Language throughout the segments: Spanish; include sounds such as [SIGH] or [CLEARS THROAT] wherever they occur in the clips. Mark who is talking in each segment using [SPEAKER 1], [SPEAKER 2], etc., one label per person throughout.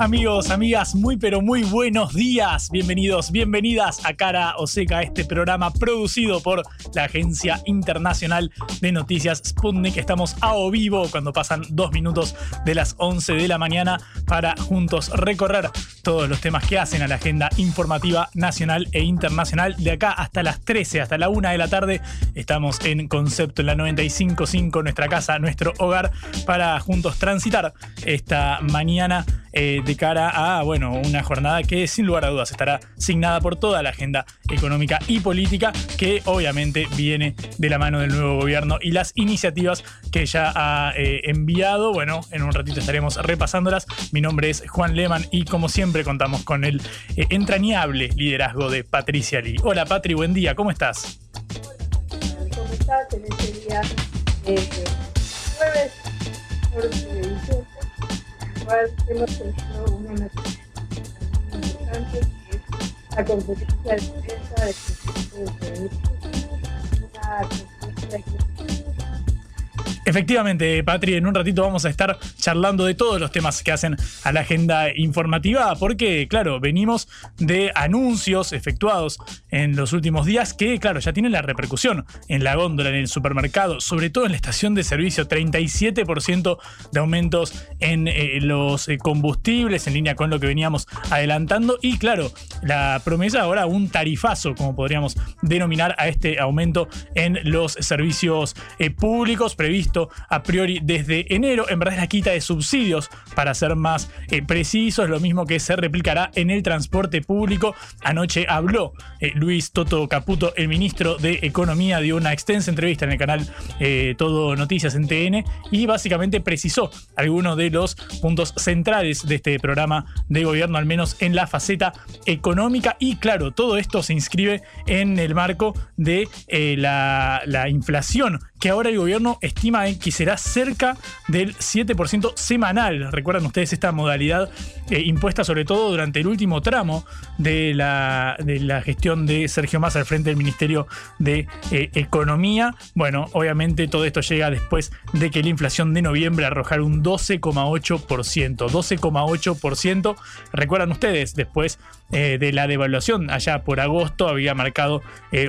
[SPEAKER 1] Amigos, amigas, muy pero muy buenos días. Bienvenidos, bienvenidas a Cara o Seca, este programa producido por la Agencia Internacional de Noticias Sputnik. Estamos a o vivo cuando pasan dos minutos de las 11 de la mañana para juntos recorrer todos los temas que hacen a la agenda informativa nacional e internacional. De acá hasta las 13, hasta la 1 de la tarde, estamos en Concepto en la 95.5, nuestra casa, nuestro hogar, para juntos transitar esta mañana eh, de cara a bueno, una jornada que sin lugar a dudas estará signada por toda la agenda económica y política que obviamente viene de la mano del nuevo gobierno y las iniciativas que ya ha eh, enviado. Bueno, en un ratito estaremos repasándolas. Mi nombre es Juan Lehmann y como siempre contamos con el eh, entrañable liderazgo de Patricia Lee. Hola Patri, buen día, ¿cómo estás?
[SPEAKER 2] ¿Cómo estás en este día jueves 14 de diciembre? Hemos tenido una muy importante que es la de presidente de conferencia que
[SPEAKER 1] Efectivamente, Patri, en un ratito vamos a estar charlando de todos los temas que hacen a la agenda informativa, porque, claro, venimos de anuncios efectuados en los últimos días que, claro, ya tienen la repercusión en la góndola, en el supermercado, sobre todo en la estación de servicio, 37% de aumentos en eh, los eh, combustibles, en línea con lo que veníamos adelantando, y, claro, la promesa ahora un tarifazo, como podríamos denominar a este aumento en los servicios eh, públicos previsto a priori desde enero. En verdad es la quita de subsidios, para ser más eh, precisos, lo mismo que se replicará en el transporte público. Anoche habló eh, Luis Toto Caputo, el ministro de Economía, dio una extensa entrevista en el canal eh, Todo Noticias en TN y básicamente precisó algunos de los puntos centrales de este programa de gobierno, al menos en la faceta económica. Y claro, todo esto se inscribe en el marco de la, la inflación que ahora el gobierno estima que será cerca del 7% semanal. Recuerdan ustedes esta modalidad eh, impuesta sobre todo durante el último tramo de la, de la gestión de Sergio Massa al frente del Ministerio de eh, Economía. Bueno, obviamente todo esto llega después de que la inflación de noviembre arrojara un 12,8%. 12,8%. Recuerdan ustedes, después eh, de la devaluación allá por agosto había marcado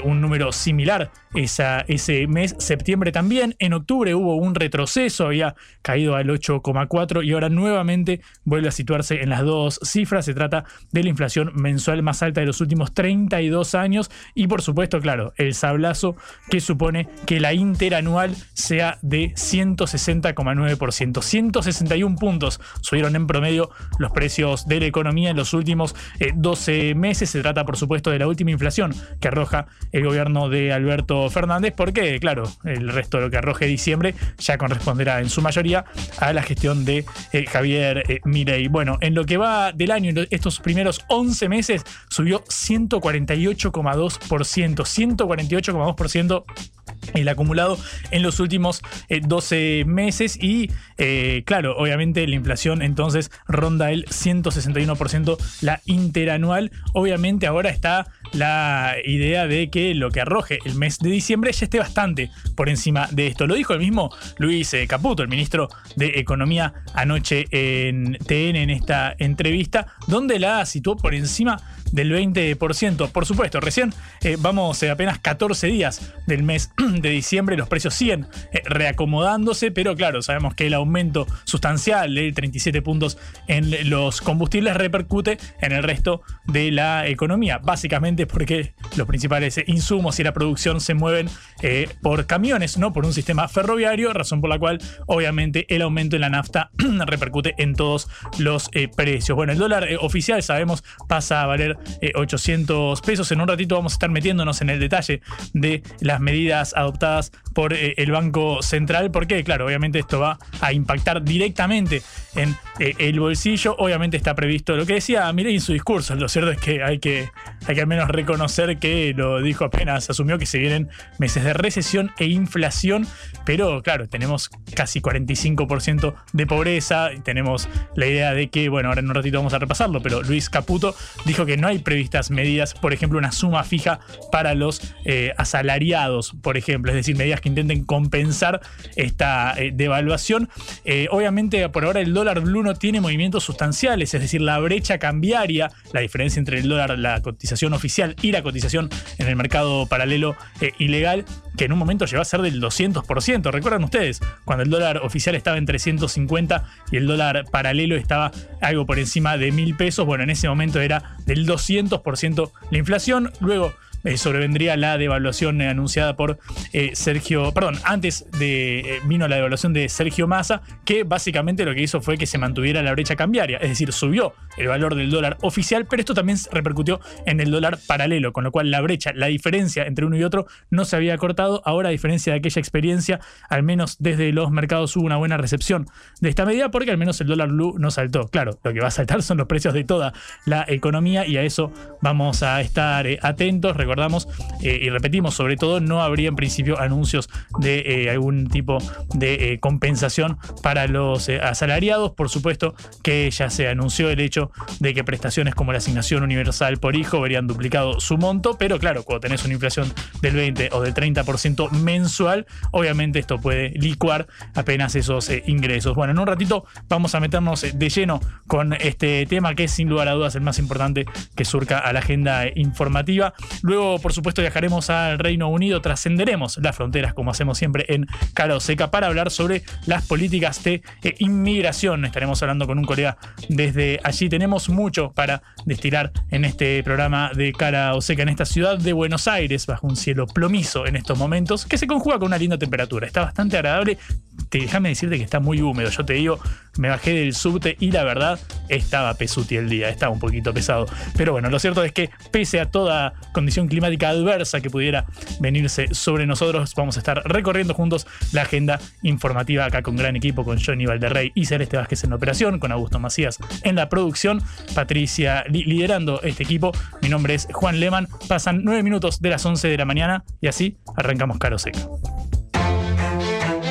[SPEAKER 1] un número similar esa, ese mes, septiembre también. En octubre hubo un retroceso, había caído al 8,4 y ahora nuevamente vuelve a situarse en las dos cifras. Se trata de la inflación mensual más alta de los últimos 32 años y por supuesto, claro, el sablazo que supone que la interanual sea de 160,9%. 161 puntos subieron en promedio los precios de la economía en los últimos 12 eh, meses. Se trata, por supuesto, de la última inflación que arroja el gobierno de Alberto Fernández, porque, claro, el resto de lo que arroje diciembre ya corresponderá en su mayoría a la gestión de eh, Javier eh, Milei. Bueno, en lo que va del año, estos primeros 11 meses, subió 148,2%. 148,2% el acumulado en los últimos 12 eh, meses y eh, claro, obviamente la inflación entonces ronda el 161% la interanual. Obviamente ahora está la idea de que lo que arroje el mes de diciembre ya esté bastante por encima de esto. Lo dijo el mismo Luis eh, Caputo, el ministro de Economía, anoche en TN en esta entrevista, donde la situó por encima del 20%. Por supuesto, recién vamos apenas 14 días del mes de diciembre los precios siguen eh, reacomodándose, pero claro, sabemos que el aumento sustancial de 37 puntos en los combustibles repercute en el resto de la economía, básicamente porque los principales insumos y la producción se mueven eh, por camiones, no por un sistema ferroviario, razón por la cual obviamente el aumento en la nafta [CLEARS THROAT] repercute en todos los eh, precios. Bueno, el dólar oficial sabemos pasa a valer 800 pesos, en un ratito vamos a estar metiéndonos en el detalle de las medidas adoptadas por eh, el Banco Central, porque claro, obviamente esto va a impactar directamente en eh, el bolsillo. Obviamente está previsto lo que decía Milei en su discurso. Lo cierto es que hay, que hay que al menos reconocer que lo dijo apenas, asumió que se vienen meses de recesión e inflación, pero claro, tenemos casi 45% de pobreza tenemos la idea de que, bueno, ahora en un ratito vamos a repasarlo, pero Luis Caputo dijo que no hay previstas medidas, por ejemplo, una suma fija para los eh, asalariados, por ejemplo, es decir, medidas que intenten compensar esta eh, devaluación. Eh, obviamente, por ahora el dólar blue no tiene movimientos sustanciales, es decir, la brecha cambiaria, la diferencia entre el dólar, la cotización oficial y la cotización en el mercado paralelo ilegal, que en un momento llegó a ser del 200%. ¿Recuerdan ustedes? Cuando el dólar oficial estaba en 350 y el dólar paralelo estaba algo por encima de mil pesos, bueno, en ese momento era del 200% la inflación. Luego eh, sobrevendría la devaluación anunciada por eh, Sergio, perdón, antes de eh, vino la devaluación de Sergio Massa, que básicamente lo que hizo fue que se mantuviera la brecha cambiaria, es decir, subió el valor del dólar oficial, pero esto también repercutió en el dólar paralelo, con lo cual la brecha, la diferencia entre uno y otro no se había cortado. Ahora, a diferencia de aquella experiencia, al menos desde los mercados hubo una buena recepción de esta medida, porque al menos el dólar blue no saltó. Claro, lo que va a saltar son los precios de toda la economía y a eso vamos a estar atentos recordamos eh, y repetimos, sobre todo no habría en principio anuncios de eh, algún tipo de eh, compensación para los asalariados. Por supuesto que ya se anunció el hecho de que prestaciones como la asignación universal por hijo verían duplicado su monto, pero claro, cuando tenés una inflación del 20 o del 30% mensual, obviamente esto puede licuar apenas esos ingresos. Bueno, en un ratito vamos a meternos de lleno con este tema que es sin lugar a dudas el más importante que surca a la agenda informativa. Luego por supuesto, viajaremos al Reino Unido, trascenderemos las fronteras, como hacemos siempre en Cara Seca, para hablar sobre las políticas de eh, inmigración. Estaremos hablando con un colega desde allí. Tenemos mucho para destilar en este programa de Cara Seca en esta ciudad de Buenos Aires, bajo un cielo plomizo en estos momentos, que se conjuga con una linda temperatura. Está bastante agradable déjame decirte que está muy húmedo. Yo te digo, me bajé del subte y la verdad estaba pesuti el día, estaba un poquito pesado. Pero bueno, lo cierto es que pese a toda condición climática adversa que pudiera venirse sobre nosotros, vamos a estar recorriendo juntos la agenda informativa acá con gran equipo, con Johnny Valderrey y Celeste Vázquez en la operación, con Augusto Macías en la producción, Patricia liderando este equipo. Mi nombre es Juan Leman. Pasan nueve minutos de las 11 de la mañana y así arrancamos Caro Seca.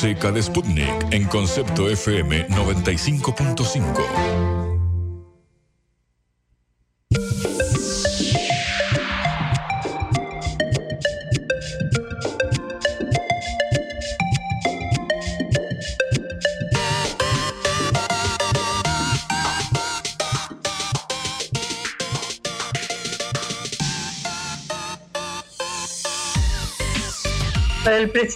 [SPEAKER 3] Seca de Sputnik en concepto FM 95.5.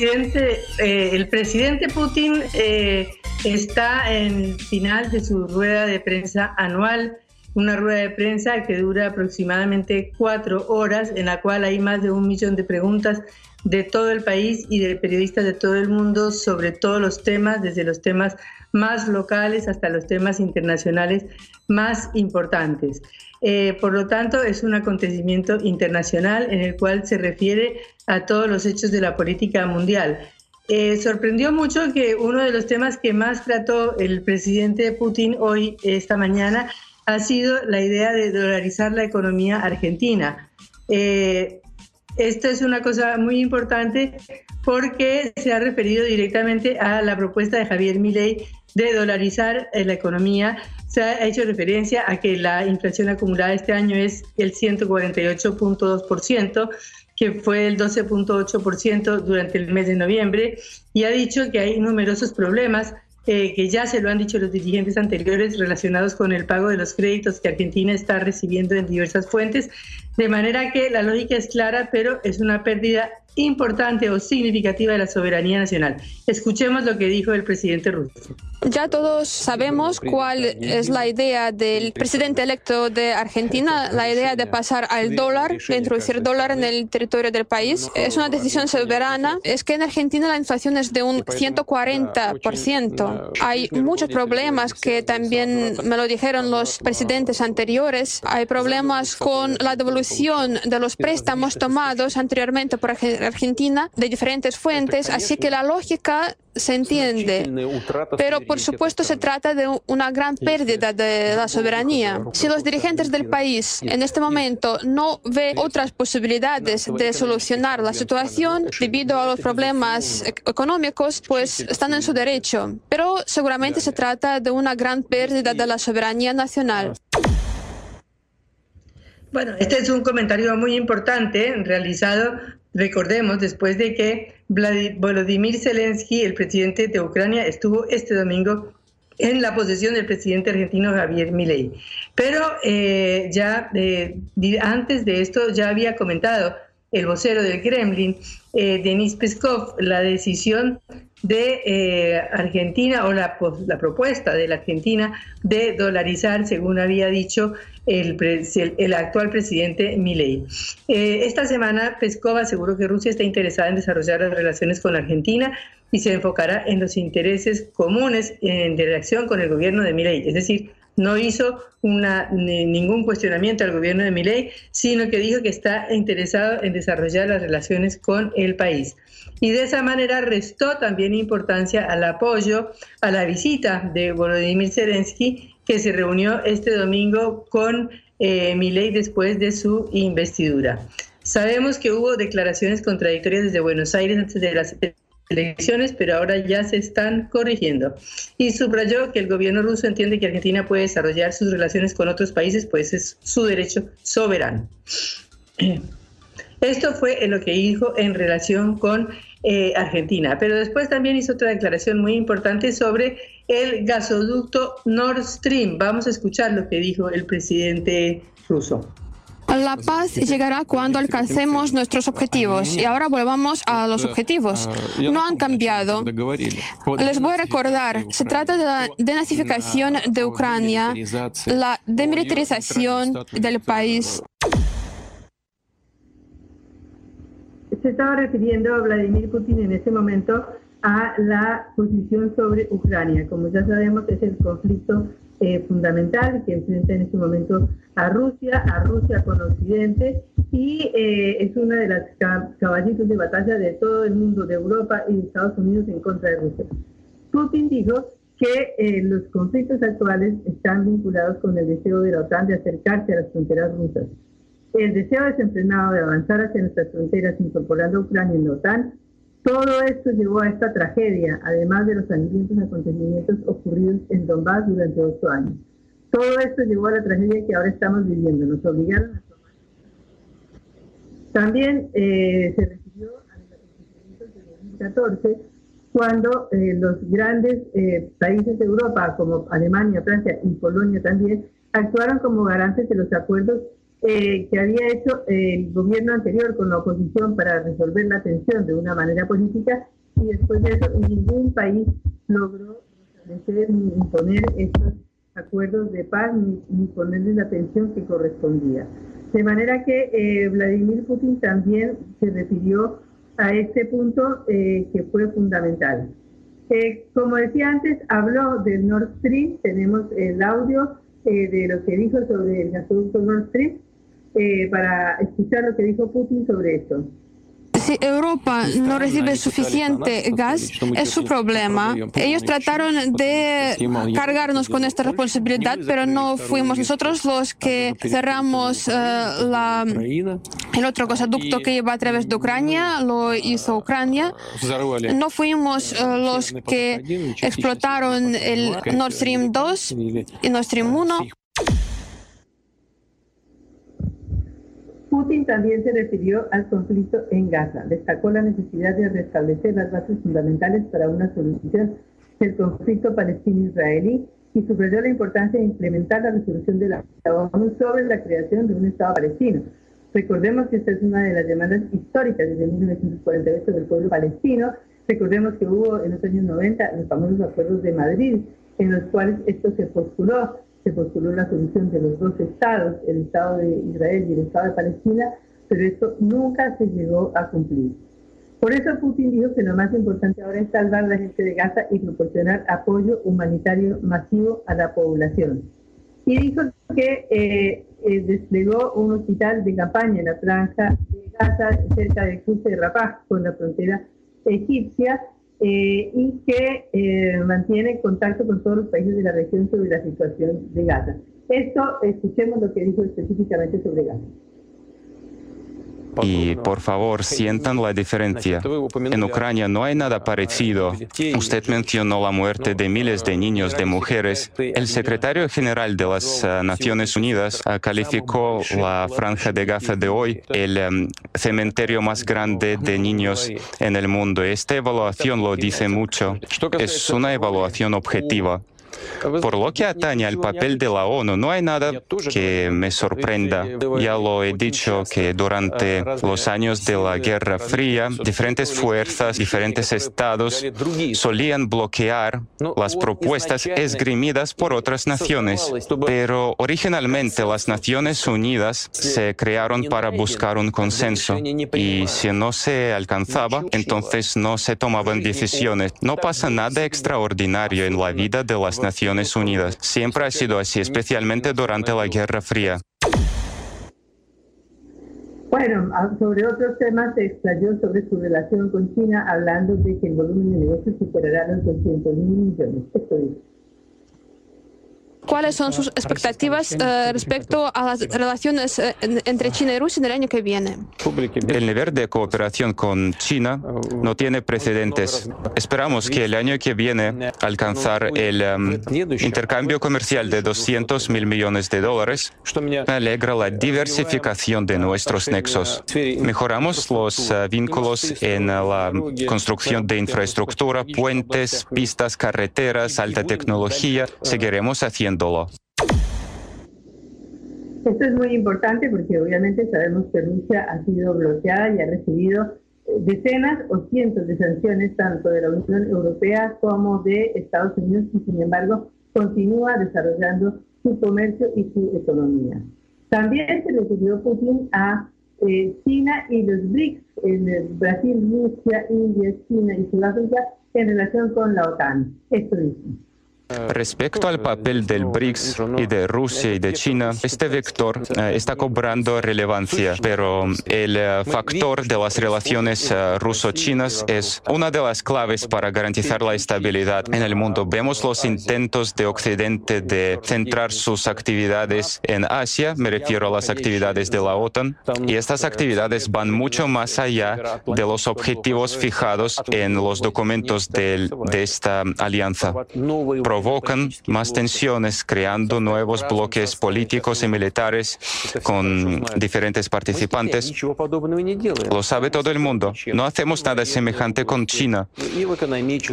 [SPEAKER 2] eh, el presidente Putin eh, está en final de su rueda de prensa anual, una rueda de prensa que dura aproximadamente cuatro horas, en la cual hay más de un millón de preguntas de todo el país y de periodistas de todo el mundo sobre todos los temas, desde los temas más locales hasta los temas internacionales más importantes. Eh, por lo tanto, es un acontecimiento internacional en el cual se refiere a todos los hechos de la política mundial. Eh, sorprendió mucho que uno de los temas que más trató el presidente Putin hoy, esta mañana, ha sido la idea de dolarizar la economía argentina. Eh, esto es una cosa muy importante porque se ha referido directamente a la propuesta de Javier Milei de dolarizar la economía. Se ha hecho referencia a que la inflación acumulada este año es el 148.2%, que fue el 12.8% durante el mes de noviembre, y ha dicho que hay numerosos problemas eh, que ya se lo han dicho los dirigentes anteriores relacionados con el pago de los créditos que Argentina está recibiendo en diversas fuentes, de manera que la lógica es clara, pero es una pérdida importante o significativa de la soberanía nacional. Escuchemos lo que dijo el presidente ruso.
[SPEAKER 4] Ya todos sabemos cuál es la idea del presidente electo de Argentina, la idea de pasar al dólar, de introducir dólar en el territorio del país. Es una decisión soberana. Es que en Argentina la inflación es de un 140%. Hay muchos problemas que también me lo dijeron los presidentes anteriores. Hay problemas con la devolución de los préstamos tomados anteriormente por Argentina de diferentes fuentes, así que la lógica se entiende, pero por supuesto se trata de una gran pérdida de la soberanía. Si los dirigentes del país en este momento no ven otras posibilidades de solucionar la situación debido a los problemas económicos, pues están en su derecho, pero seguramente se trata de una gran pérdida de la soberanía nacional.
[SPEAKER 2] Bueno, este es un comentario muy importante realizado Recordemos, después de que Volodymyr Zelensky, el presidente de Ucrania, estuvo este domingo en la posesión del presidente argentino Javier Milei. Pero eh, ya eh, antes de esto ya había comentado el vocero del Kremlin, eh, Denis Peskov, la decisión de eh, Argentina o la, la, propuesta de la Argentina de dolarizar, según había dicho el, actual presidente Milei. Eh, esta semana Peskov aseguró que Rusia está interesada en desarrollar las relaciones con Argentina y se enfocará en los intereses comunes en dirección con el gobierno de Milei, es decir, no hizo ningún cuestionamiento al gobierno de Milei, sino que dijo que está interesado en desarrollar las relaciones con el país y de esa manera restó también importancia al apoyo a la visita de Volodymyr Zelensky, que se reunió este domingo con eh, Milei después de su investidura. Sabemos que hubo declaraciones contradictorias desde Buenos Aires antes de las elecciones, pero ahora ya se están corrigiendo. Y subrayó que el gobierno ruso entiende que Argentina puede desarrollar sus relaciones con otros países, pues es su derecho soberano. [CLEARS THROAT] Esto fue lo que dijo en relación con eh, Argentina. Pero después también hizo otra declaración muy importante sobre el gasoducto Nord Stream. Vamos a escuchar lo que dijo el presidente ruso.
[SPEAKER 4] La paz llegará cuando alcancemos nuestros objetivos. Y ahora volvamos a los objetivos. No han cambiado. Les voy a recordar, se trata de la denazificación de Ucrania, la demilitarización del país.
[SPEAKER 2] se estaba refiriendo a Vladimir Putin en ese momento a la posición sobre Ucrania. Como ya sabemos, es el conflicto eh, fundamental que enfrenta en este momento a Rusia, a Rusia con Occidente, y eh, es una de las caballitos de batalla de todo el mundo, de Europa y de Estados Unidos en contra de Rusia. Putin dijo que eh, los conflictos actuales están vinculados con el deseo de la OTAN de acercarse a las fronteras rusas el deseo desenfrenado de avanzar hacia nuestras fronteras incorporando a Ucrania en la OTAN Todo esto llevó a esta tragedia, además de los sangrientos acontecimientos ocurridos en Donbass durante ocho años. Todo esto llevó a la tragedia que ahora estamos viviendo. Nos obligaron a tomar. También eh, se refirió a los acontecimientos de 2014, cuando eh, los grandes eh, países de Europa, como Alemania, Francia y Polonia también, actuaron como garantes de los acuerdos eh, que había hecho el gobierno anterior con la oposición para resolver la tensión de una manera política y después de eso ningún país logró establecer ni imponer estos acuerdos de paz ni, ni ponerles la atención que correspondía. De manera que eh, Vladimir Putin también se refirió a este punto eh, que fue fundamental. Eh, como decía antes, habló del Nord Stream, tenemos el audio eh, de lo que dijo sobre el gasoducto Nord Stream eh, para escuchar lo que dijo Putin sobre esto.
[SPEAKER 4] Si Europa no recibe suficiente gas, es su problema. Ellos trataron de cargarnos con esta responsabilidad, pero no fuimos nosotros los que cerramos eh, la, el otro gasoducto que iba a través de Ucrania, lo hizo Ucrania. No fuimos eh, los que explotaron el Nord Stream 2 y Nord Stream 1.
[SPEAKER 2] Putin también se refirió al conflicto en Gaza. Destacó la necesidad de restablecer las bases fundamentales para una solución del conflicto palestino-israelí y subrayó la importancia de implementar la resolución de la ONU sobre la creación de un Estado palestino. Recordemos que esta es una de las demandas históricas desde 1948 del pueblo palestino. Recordemos que hubo en los años 90 los famosos acuerdos de Madrid, en los cuales esto se postuló se postuló la solución de los dos estados, el Estado de Israel y el Estado de Palestina, pero esto nunca se llegó a cumplir. Por eso Putin dijo que lo más importante ahora es salvar a la gente de Gaza y proporcionar apoyo humanitario masivo a la población. Y dijo que eh, eh, desplegó un hospital de campaña en la franja de Gaza, cerca del cruce de Rafah, con la frontera egipcia, eh, y que eh, mantiene contacto con todos los países de la región sobre la situación de Gaza. Esto, escuchemos lo que dijo específicamente sobre Gaza.
[SPEAKER 5] Y por favor, sientan la diferencia. En Ucrania no hay nada parecido. Usted mencionó la muerte de miles de niños, de mujeres. El secretario general de las uh, Naciones Unidas uh, calificó la franja de Gaza de hoy el um, cementerio más grande de niños en el mundo. Esta evaluación lo dice mucho. Es una evaluación objetiva. Por lo que atañe al papel de la ONU, no hay nada que me sorprenda. Ya lo he dicho que durante los años de la Guerra Fría, diferentes fuerzas, diferentes estados solían bloquear las propuestas esgrimidas por otras naciones. Pero originalmente las Naciones Unidas se crearon para buscar un consenso y si no se alcanzaba, entonces no se tomaban decisiones. No pasa nada extraordinario en la vida de las Naciones Unidas. Siempre ha sido así, especialmente durante la Guerra Fría.
[SPEAKER 2] Bueno, sobre otros temas se explayó sobre su relación con China, hablando de que el volumen de negocios superará los 200 mil millones. Esto es.
[SPEAKER 4] ¿Cuáles son sus expectativas eh, respecto a las relaciones eh, entre China y Rusia en el año que viene?
[SPEAKER 5] El nivel de cooperación con China no tiene precedentes. Esperamos que el año que viene alcanzar el um, intercambio comercial de 200 mil millones de dólares. Me alegra la diversificación de nuestros nexos. Mejoramos los uh, vínculos en la construcción de infraestructura, puentes, pistas, carreteras, alta tecnología. Seguiremos haciendo
[SPEAKER 2] esto es muy importante porque obviamente sabemos que Rusia ha sido bloqueada y ha recibido decenas o cientos de sanciones tanto de la Unión Europea como de Estados Unidos y sin embargo continúa desarrollando su comercio y su economía. También se refirió Putin a eh, China y los BRICS, en Brasil, Rusia, India, China y Sudáfrica en relación con la OTAN. Esto dice.
[SPEAKER 5] Respecto al papel del BRICS y de Rusia y de China, este vector eh, está cobrando relevancia, pero el eh, factor de las relaciones eh, ruso-chinas es una de las claves para garantizar la estabilidad en el mundo. Vemos los intentos de Occidente de centrar sus actividades en Asia, me refiero a las actividades de la OTAN, y estas actividades van mucho más allá de los objetivos fijados en los documentos de esta alianza provocan más tensiones, creando nuevos bloques políticos y militares con diferentes participantes. Lo sabe todo el mundo. No hacemos nada semejante con China.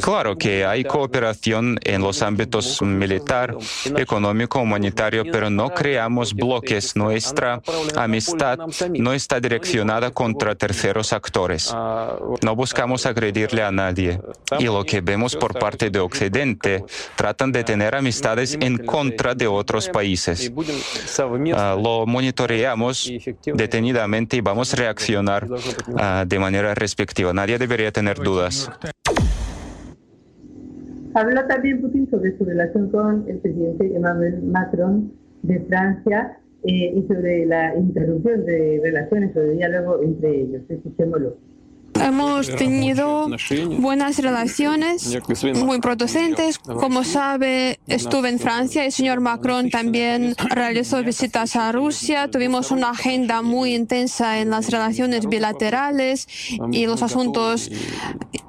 [SPEAKER 5] Claro que hay cooperación en los ámbitos militar, económico, humanitario, pero no creamos bloques. Nuestra amistad no está direccionada contra terceros actores. No buscamos agredirle a nadie. Y lo que vemos por parte de Occidente tratan de tener amistades en contra de otros países. Lo monitoreamos detenidamente y vamos a reaccionar ah, de manera respectiva. Nadie debería tener dudas.
[SPEAKER 2] Habló también Putin sobre su relación con el presidente Emmanuel Macron de Francia eh, y sobre la interrupción de relaciones o de diálogo entre ellos. Escuchémoslo.
[SPEAKER 4] Hemos tenido buenas relaciones muy producentes. Como sabe, estuve en Francia. El señor Macron también realizó visitas a Rusia. Tuvimos una agenda muy intensa en las relaciones bilaterales y los asuntos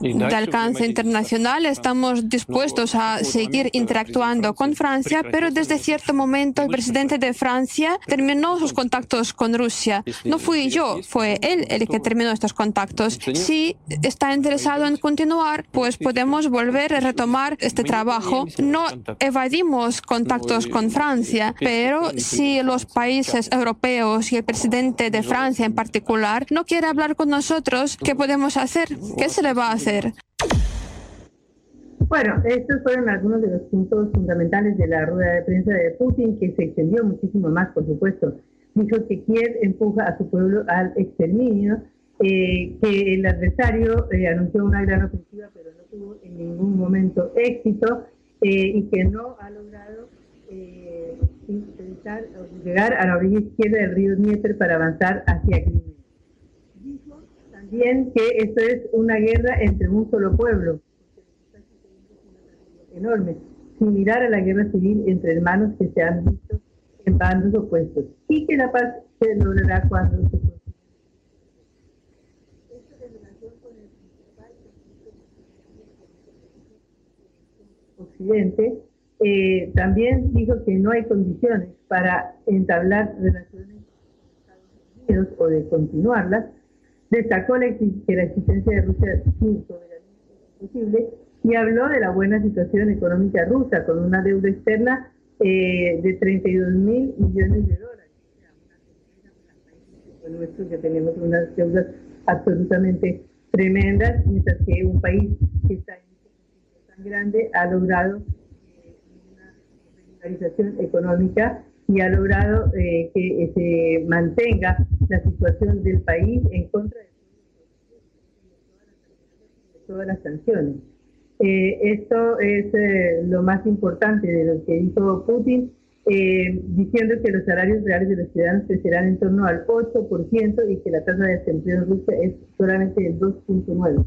[SPEAKER 4] de alcance internacional. Estamos dispuestos a seguir interactuando con Francia, pero desde cierto momento el presidente de Francia terminó sus contactos con Rusia. No fui yo, fue él el que terminó estos contactos si está interesado en continuar, pues podemos volver a retomar este trabajo. No evadimos contactos con Francia, pero si los países europeos y el presidente de Francia en particular no quiere hablar con nosotros, ¿qué podemos hacer? ¿Qué se le va a hacer?
[SPEAKER 2] Bueno, estos fueron algunos de los puntos fundamentales de la rueda de prensa de Putin, que se extendió muchísimo más, por supuesto. Dijo que Kiev empuja a su pueblo al exterminio eh, que el adversario eh, anunció una gran ofensiva, pero no tuvo en ningún momento éxito eh, y que no ha logrado intentar llegar a la orilla izquierda del río Dnieper para avanzar hacia Crimea. Dijo también que esto es una guerra entre un solo pueblo, enorme, similar a la guerra civil entre hermanos que se han visto en bandos opuestos, y que la paz se logrará cuando se Occidente, eh, también dijo que no hay condiciones para entablar relaciones con Estados Unidos o de continuarlas. Destacó la, que la existencia de Rusia sin soberanía es posible y habló de la buena situación económica rusa con una deuda externa eh, de 32 mil millones de dólares. Nuestro que tenemos unas deudas absolutamente tremendas, mientras que un país que está en tan grande ha logrado eh, una regularización económica y ha logrado eh, que eh, se mantenga la situación del país en contra de todas las sanciones. esto es lo más importante de lo que dijo Putin, diciendo que los salarios reales de los ciudadanos crecerán en torno al 8% y que la tasa de desempleo en Rusia es solamente el 2.9%.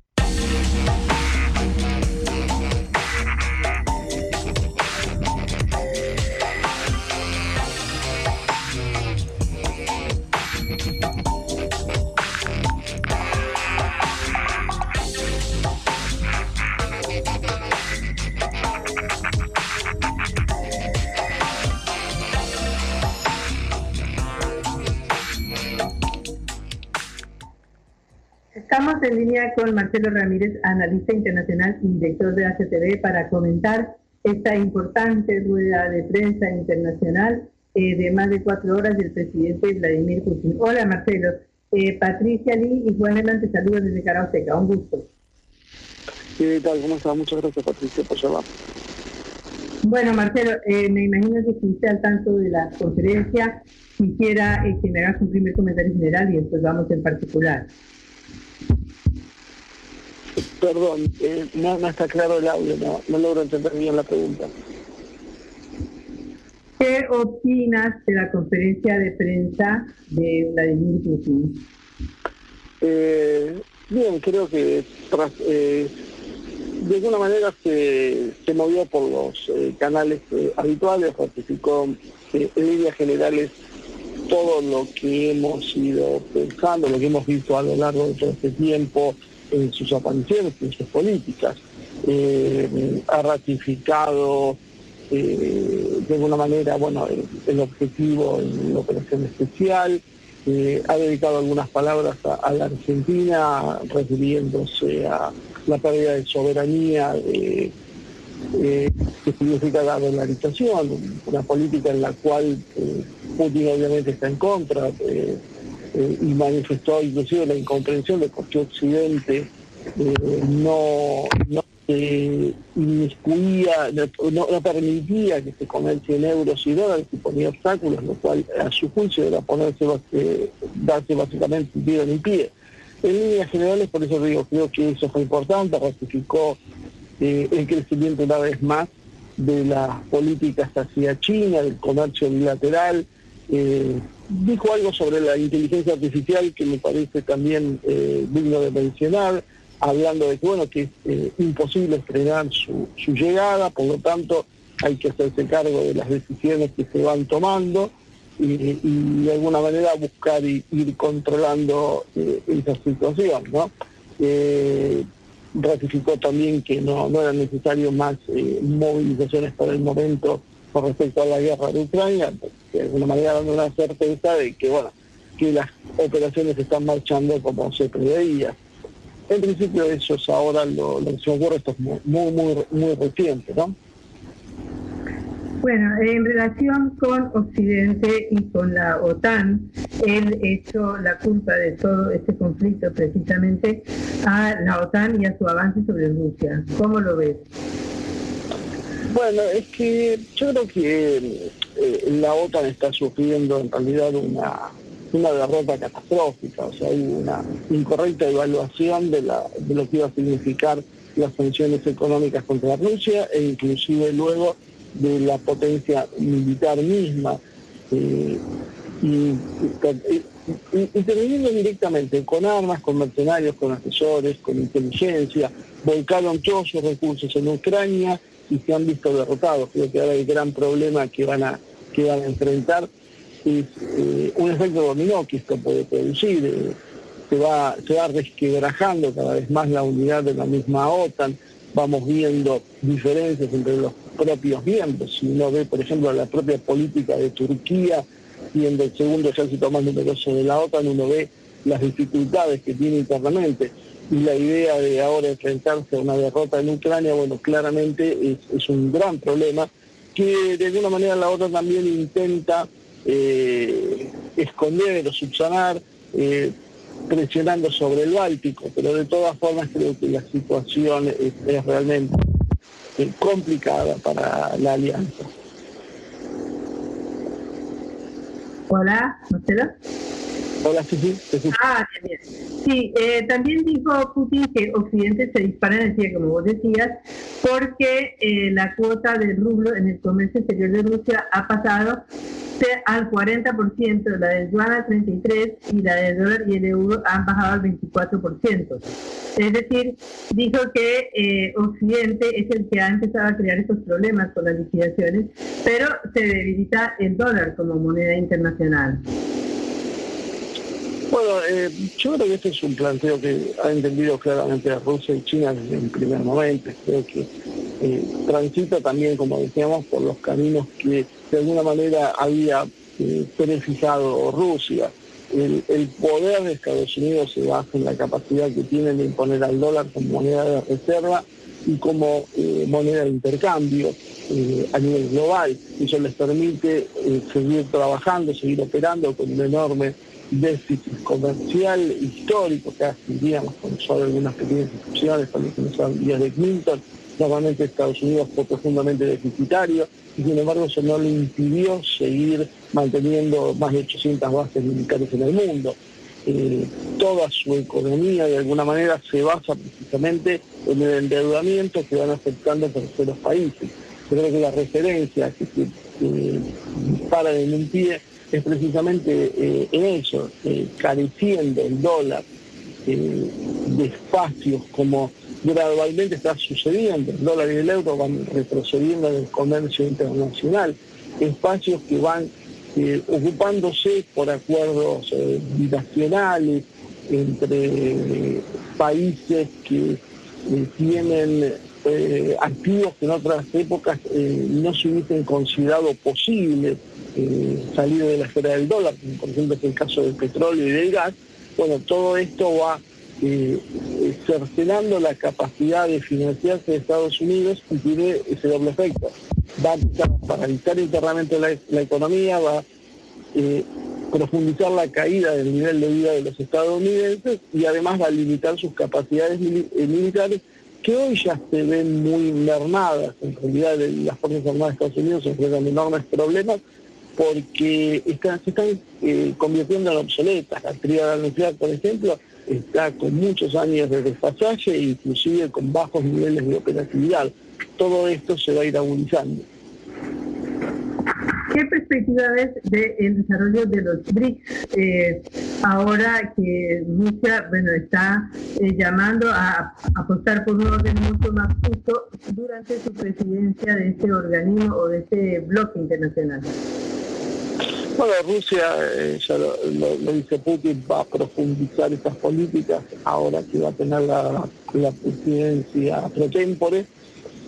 [SPEAKER 2] Estamos en línea con Marcelo Ramírez, analista internacional y director de ACTV, para comentar esta importante rueda de prensa internacional eh, de más de cuatro horas del presidente Vladimir Putin. Hola Marcelo, eh, Patricia Lee y Juan Hernández te saludan desde Carauseca, un gusto.
[SPEAKER 6] ¿Qué tal? ¿Cómo estás? Muchas gracias Patricia por llamar.
[SPEAKER 2] Bueno, Marcelo, eh, me imagino que estuviste al tanto de la conferencia. Quisiera que me hagas un primer comentario general y después vamos en particular.
[SPEAKER 6] Perdón, eh, no, no, está claro el audio, no, no logro entender bien la pregunta.
[SPEAKER 2] ¿Qué opinas de la conferencia de prensa de Vladimir Putin?
[SPEAKER 6] Eh, bien, creo que tras, eh, de alguna manera se, se movió por los eh, canales eh, habituales, ratificó en líneas generales todo lo que hemos ido pensando, lo que hemos visto a lo largo de todo este tiempo en sus apariciones, en sus políticas. ha ratificado de alguna manera bueno el, objetivo en la operación especial, eh, ha dedicado algunas palabras a, a, la Argentina refiriéndose a la pérdida de soberanía eh, eh, que significa la dolarización, una política en la cual Putin obviamente está en contra y manifestó inclusive la incomprensión de por qué Occidente no, no eh, inmiscuía, no, permitía que se comercie en euros y dólares y ponía obstáculos, lo cual a su juicio era ponerse, eh, darse básicamente tiro en pie. En líneas generales, por eso digo, creo que eso fue importante, ratificó eh, el crecimiento una vez más de las políticas hacia China, del comercio bilateral, eh, dijo algo sobre la inteligencia artificial que me parece también eh, digno de mencionar, hablando de que bueno que es eh, imposible frenar su, llegada, por lo tanto hay que hacerse cargo de las decisiones que se van tomando y, y de alguna manera buscar y, ir controlando eh, esa situación, ¿no? Ratificó también que no, no eran necesarias más eh, movilizaciones para el momento con respecto a la guerra de Ucrania, de alguna manera dando una certeza de que bueno que las operaciones están marchando como se preveía. En principio eso es ahora lo, lo que se ocurre, esto es muy, muy, muy reciente, ¿no?
[SPEAKER 2] Bueno, en relación con Occidente y con la OTAN, él echó la culpa de todo este conflicto precisamente a la OTAN y a su avance sobre Rusia. ¿Cómo lo ves?
[SPEAKER 6] Bueno, es que yo creo que eh, la OTAN está sufriendo en realidad una, una derrota catastrófica, o sea, hay una incorrecta evaluación de, la, de lo que iba a significar las sanciones económicas contra Rusia e inclusive luego de la potencia militar misma. Eh, y, interviniendo directamente con armas, con mercenarios, con asesores, con inteligencia, volcaron todos sus recursos en Ucrania y se han visto derrotados. Creo que ahora el gran problema que van a, que van a enfrentar es eh, un efecto dominó que esto puede producir. Eh, se, va, se va resquebrajando cada vez más la unidad de la misma OTAN, vamos viendo diferencias entre los propios miembros. Si uno ve, por ejemplo, la propia política de Turquía, siendo el segundo ejército más numeroso de la OTAN, uno ve las dificultades que tiene internamente. Y la idea de ahora enfrentarse a una derrota en Ucrania, bueno, claramente es, un gran problema que de alguna manera la OTAN también intenta eh, esconder o subsanar, eh, presionando sobre el Báltico, pero de todas formas creo que la situación es realmente complicada para la alianza.
[SPEAKER 2] Hola, ¿Marcelo?
[SPEAKER 6] Hola, sí.
[SPEAKER 2] Ah, bien. Sí, eh, también dijo Putin que Occidente se dispara en el cielo, como vos decías, porque eh, la cuota del rublo en el comercio exterior de Rusia ha pasado al 40%, la del yuan al 33% y la del dólar y el euro han bajado al 24%. Es decir, dijo que eh, Occidente es el que ha empezado a crear estos problemas con las liquidaciones, pero se debilita el dólar como moneda internacional.
[SPEAKER 6] Bueno, eh, yo creo que este es un planteo que ha entendido claramente Rusia y China desde el primer momento. Creo que eh, transita también, como decíamos, por los caminos que de alguna manera había eh, prefijado Rusia. El, el, poder de Estados Unidos se basa en la capacidad que tienen de imponer al dólar como moneda de reserva y como eh, moneda de intercambio eh, a nivel global. Eso les permite seguir trabajando, seguir operando con un enorme déficit comercial histórico, casi diríamos, con solo algunas pequeñas excepciones, con los días de Clinton, Normalmente Estados Unidos fue profundamente deficitario y sin embargo eso no le impidió seguir manteniendo más de 800 bases militares en el mundo. Eh, toda su economía de alguna manera se basa precisamente en el endeudamiento que van aceptando terceros países. Creo que la referencia que se para en un pie es precisamente eh, en eso, eh, careciendo el dólar de espacios como gradualmente está sucediendo, el dólar y el euro van retrocediendo en el comercio internacional, espacios que van eh, ocupándose por acuerdos eh, binacionales entre países que eh, activos que en otras épocas no se hubiesen considerado posible salir de la esfera del dólar, por ejemplo es el caso del petróleo y del gas. Bueno, todo esto va cercenando la capacidad de financiarse de Estados Unidos y tiene ese doble efecto va a paralizar internamente la, economía, va a eh, profundizar la caída del nivel de vida de los estadounidenses y además va a limitar sus capacidades eh, militares que hoy ya se ven muy mermadas. En realidad las Fuerzas Armadas de Estados Unidos enfrentan enormes problemas porque están, se están eh, convirtiendo en obsoletas. La tríada nuclear, por ejemplo, está con muchos años de desfasaje e inclusive con bajos niveles de operatividad. Todo esto se va a ir agudizando.
[SPEAKER 2] ¿Qué perspectiva ves del desarrollo de los BRICS eh, ahora que Rusia bueno, está eh, llamando a apostar por un orden mucho más justo durante su presidencia de este organismo o de este bloque internacional?
[SPEAKER 6] Bueno, Rusia, eh, ya lo, dice Putin, va a profundizar estas políticas ahora que va a tener la, presidencia pro tempore.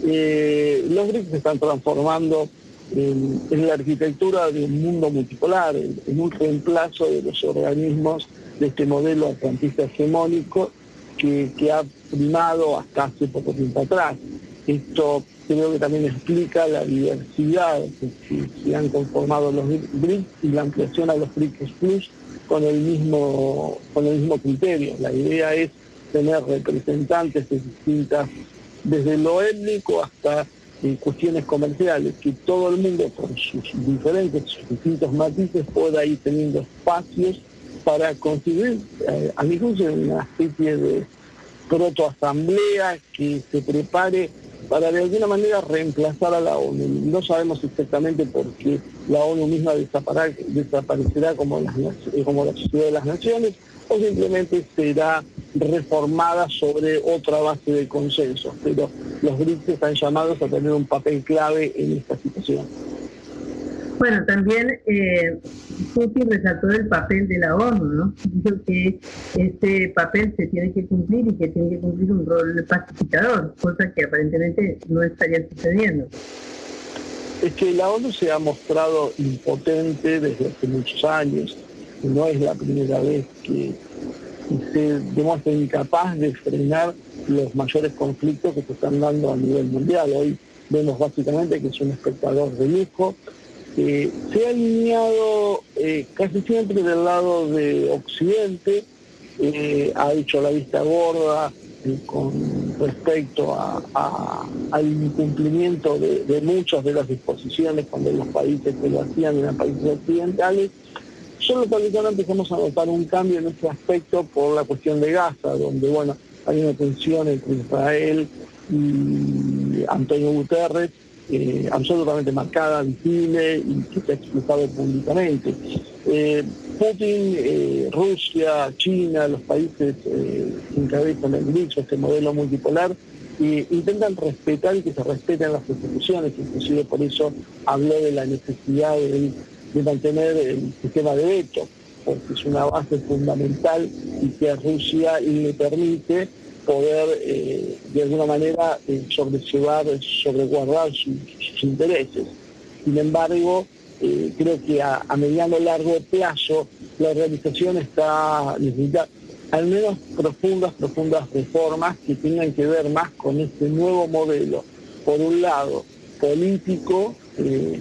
[SPEAKER 6] los BRICS se están transformando en, la arquitectura de un mundo multipolar, en, un reemplazo de los organismos de este modelo atlantista hegemónico que, ha primado hasta hace poco tiempo atrás. Esto creo que también explica la diversidad que, se han conformado los BRICS y la ampliación a los BRICS Plus con el mismo, con el mismo criterio. La idea es tener representantes de distintas, desde lo étnico hasta cuestiones comerciales, que todo el mundo con sus diferentes, sus distintos matices pueda ir teniendo espacios para constituir, eh, a mi juicio, una especie de protoasamblea que se prepare para de alguna manera reemplazar a la ONU. No sabemos exactamente por qué la ONU misma desaparecerá como, las, como la Sociedad de las Naciones o simplemente será reformada sobre otra base de consenso. Pero los BRICS están llamados a tener un papel clave en esta situación.
[SPEAKER 2] Bueno, también eh, Putin resaltó el papel de la ONU, ¿no? [LAUGHS] Dijo que este papel se tiene que cumplir y que tiene que cumplir un rol pacificador, cosa que aparentemente no estaría sucediendo.
[SPEAKER 6] Es que la ONU se ha mostrado impotente desde hace muchos años, no es la primera vez que se demuestra incapaz de frenar los mayores conflictos que se están dando a nivel mundial. Hoy vemos básicamente que es un espectador de lujo. Se ha alineado eh, casi siempre del lado de Occidente, eh, ha hecho la vista gorda eh, con respecto al incumplimiento de, de, muchas de las disposiciones cuando los países que lo hacían eran países occidentales. Solo ahora empezamos a notar un cambio en este aspecto por la cuestión de Gaza, donde bueno, hay una tensión entre Israel y Antonio Guterres, eh, absolutamente marcada, visible y que se ha expresado públicamente. Eh, Putin, eh, Rusia, China, los países que encabezan el BRICS, este modelo multipolar, intentan respetar y que se respeten las instituciones, inclusive por eso habló de la necesidad de de mantener el sistema de veto, porque es una base fundamental y que a Rusia le permite poder eh, de alguna manera eh, sobreguardar sus, intereses. Sin embargo, eh, creo que a, mediano largo plazo la organización está necesita al menos profundas, profundas reformas que tengan que ver más con este nuevo modelo, por un lado, político, que,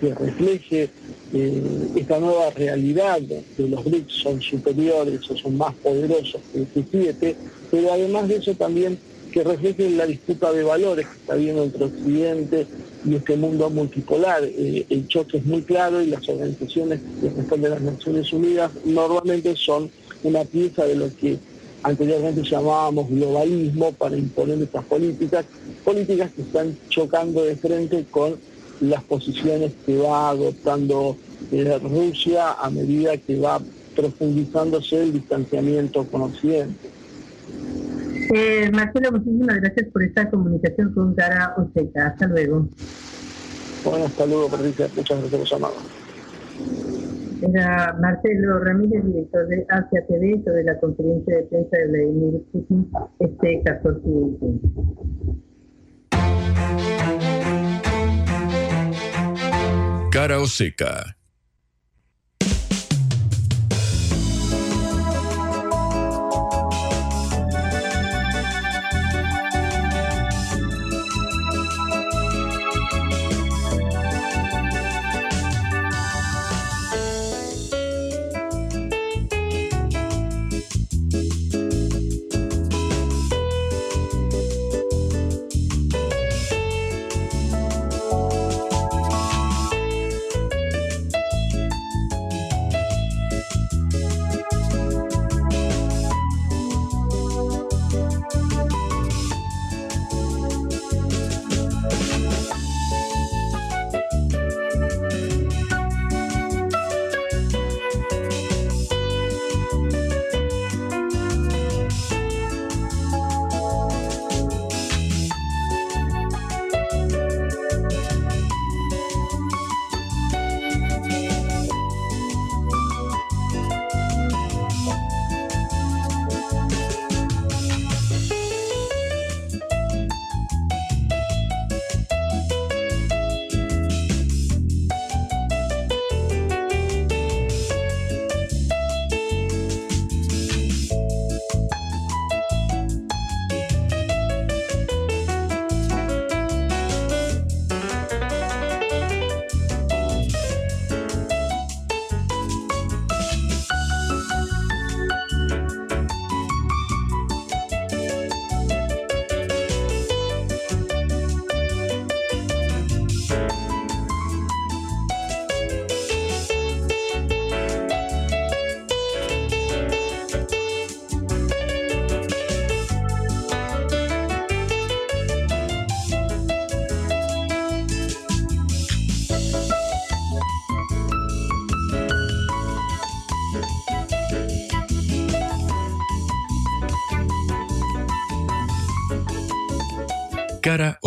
[SPEAKER 6] que refleje eh, esta nueva realidad de los BRICS son superiores o son más poderosos que el G7, pero además de eso también que reflejen la disputa de valores que está habiendo entre Occidente y este mundo multipolar. Eh, el choque es muy claro y las organizaciones que a las Naciones Unidas normalmente son una pieza de lo que anteriormente llamábamos globalismo para imponer estas políticas, políticas que están chocando de frente con las posiciones que va adoptando eh, Rusia a medida que va profundizándose el distanciamiento con Occidente.
[SPEAKER 2] Eh, Marcelo, muchísimas gracias por esta comunicación con Cara Oseca. Hasta luego.
[SPEAKER 6] Bueno, hasta luego, Patricia. Muchas gracias por llamado.
[SPEAKER 2] Era Marcelo Ramírez, director de Asia TV, sobre la conferencia de prensa de Vladimir Putin este 14 de diciembre.
[SPEAKER 3] Cara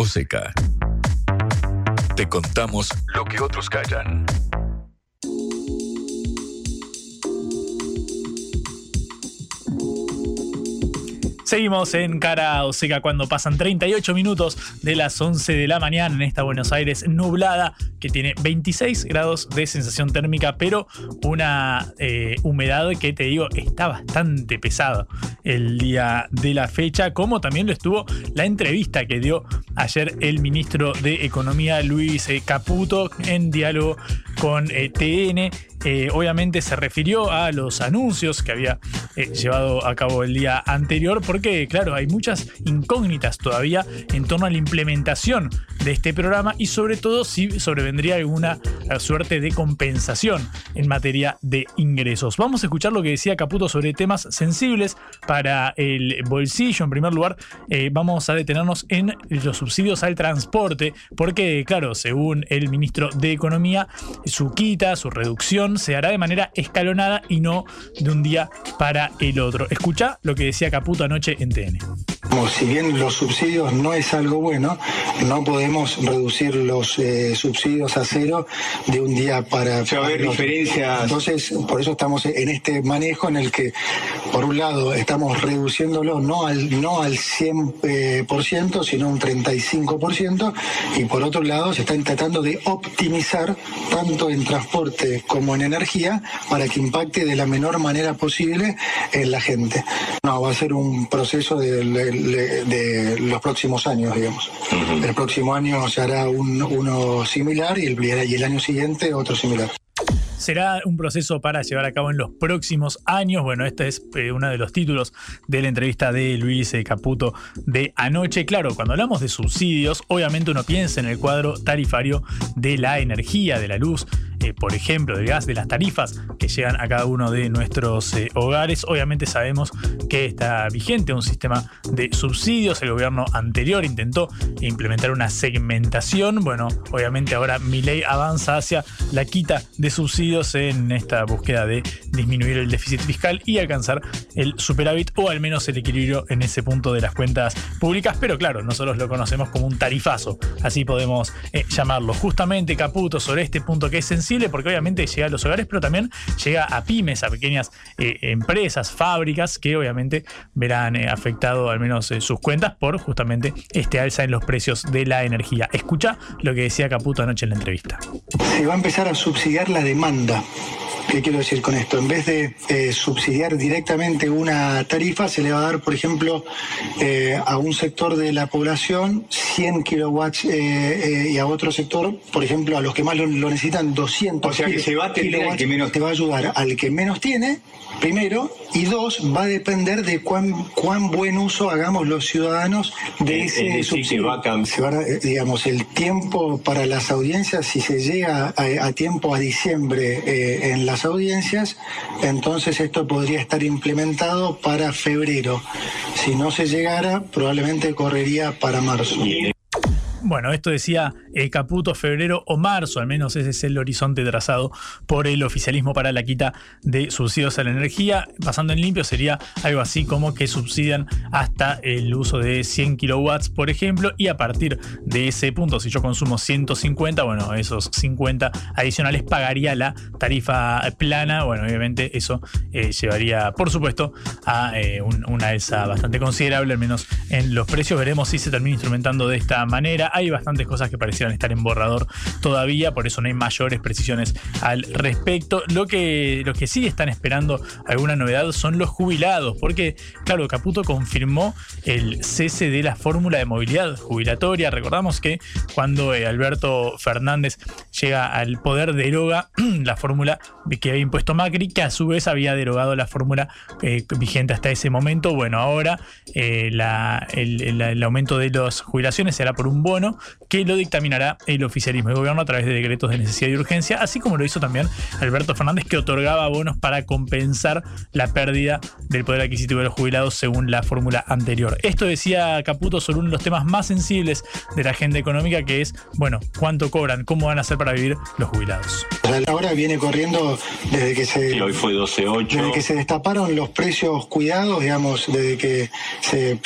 [SPEAKER 3] o seca. Cara o seca. Te contamos lo que otros callan.
[SPEAKER 1] Seguimos en cara o seca cuando pasan 38 minutos de las 11 de la mañana en esta Buenos Aires nublada que tiene 26 grados de sensación térmica, pero una eh, humedad que te digo está bastante pesada el día de la fecha, como también lo estuvo la entrevista que dio ayer el ministro de Economía Luis eh, Caputo en diálogo con eh, TN eh, obviamente se refirió a los anuncios que había eh, llevado a cabo el día anterior, porque claro, hay muchas incógnitas todavía en torno a la implementación de este programa y sobre todo si sobrevendría alguna eh, suerte de compensación en materia de ingresos. Vamos a escuchar lo que decía Caputo sobre temas sensibles para el bolsillo. En primer lugar, vamos a detenernos en los subsidios al transporte, porque claro, según el ministro de Economía, su quita, su reducción, se hará de manera escalonada y no de un día para el otro. Escucha lo que decía Caputo anoche en TN.
[SPEAKER 7] Si bien los subsidios no es algo bueno, no podemos reducir los eh, subsidios a cero de un día para,
[SPEAKER 8] otro. haber diferencias.
[SPEAKER 7] Entonces, por eso estamos en este manejo en el que, por un lado, estamos reduciéndolo no al, no al 100%, sino un 35%, y por otro lado, se están tratando de optimizar tanto en transporte como en energía para que impacte de la menor manera posible en la gente. No, va a ser un proceso de, los próximos años, digamos. El próximo año se hará uno similar y el, y el año siguiente otro similar.
[SPEAKER 1] Será un proceso para llevar a cabo en los próximos años. Bueno, este es eh, uno de los títulos de la entrevista de Luis eh, Caputo de anoche. Claro, cuando hablamos de subsidios, obviamente uno piensa en el cuadro tarifario de la energía, de la luz, eh, por ejemplo, del gas, de las tarifas que llegan a cada uno de nuestros hogares. Obviamente sabemos que está vigente un sistema de subsidios. El gobierno anterior intentó implementar una segmentación. Bueno, obviamente ahora mi ley avanza hacia la quita de subsidios en esta búsqueda de disminuir el déficit fiscal y alcanzar el superávit o al menos el equilibrio en ese punto de las cuentas públicas. Pero claro, nosotros lo conocemos como un tarifazo, así podemos eh, llamarlo. Justamente Caputo sobre este punto que es sensible porque obviamente llega a los hogares, pero también llega a pymes, a pequeñas eh, empresas, fábricas que obviamente verán eh, afectado al menos sus cuentas por justamente este alza en los precios de la energía. Escucha lo que decía Caputo anoche en la entrevista.
[SPEAKER 7] Se va a empezar a subsidiar la demanda. команда ¿Qué quiero decir con esto? En vez de eh, subsidiar directamente una tarifa, se le va a dar, por ejemplo, eh, a un sector de la población 100 kilowatts eh, y a otro sector, por ejemplo, a los que más lo, necesitan 200
[SPEAKER 8] O sea que se va a tener que menos
[SPEAKER 7] te va a ayudar al que menos tiene, primero, y dos, va a depender de cuán, cuán buen uso hagamos los ciudadanos de ese subsidio. se va a, digamos, el tiempo para las audiencias, si se llega a, tiempo a diciembre en la audiencias, entonces esto podría estar implementado para febrero. Si no se llegara, probablemente correría para marzo.
[SPEAKER 1] Bueno, esto decía eh, Caputo febrero o marzo, al menos ese es el horizonte trazado por el oficialismo para la quita de subsidios a la energía. Pasando en limpio sería algo así como que subsidian hasta el uso de 100 kilowatts, por ejemplo, y a partir de ese punto, si yo consumo 150, bueno, esos 50 adicionales pagaría la tarifa plana. Bueno, obviamente eso eh, llevaría, por supuesto, a eh, una alza bastante considerable, al menos en los precios. Veremos si se termina instrumentando de esta manera hay bastantes cosas que parecieran estar en borrador todavía, por eso no hay mayores precisiones al respecto. Lo que, lo que sí están esperando alguna novedad son los jubilados, porque, claro, Caputo confirmó el cese de la fórmula de movilidad jubilatoria. Recordamos que cuando eh, Alberto Fernández llega al poder, deroga [CLEARS THROAT] la fórmula que había impuesto Macri, que a su vez había derogado la fórmula eh, vigente hasta ese momento. Bueno, ahora eh, el, el aumento de las jubilaciones será por un bono que lo dictaminará el oficialismo de gobierno a través de decretos de necesidad y urgencia, así como lo hizo también Alberto Fernández, que otorgaba bonos para compensar la pérdida del poder adquisitivo de los jubilados según la fórmula anterior. Esto decía Caputo sobre uno de los temas más sensibles de la agenda económica, que es, bueno, cuánto cobran, cómo van a hacer para vivir los jubilados.
[SPEAKER 7] Ahora viene corriendo desde que se...
[SPEAKER 8] hoy fue 12.8.
[SPEAKER 7] Desde que se destaparon los precios cuidados, digamos, desde que, se,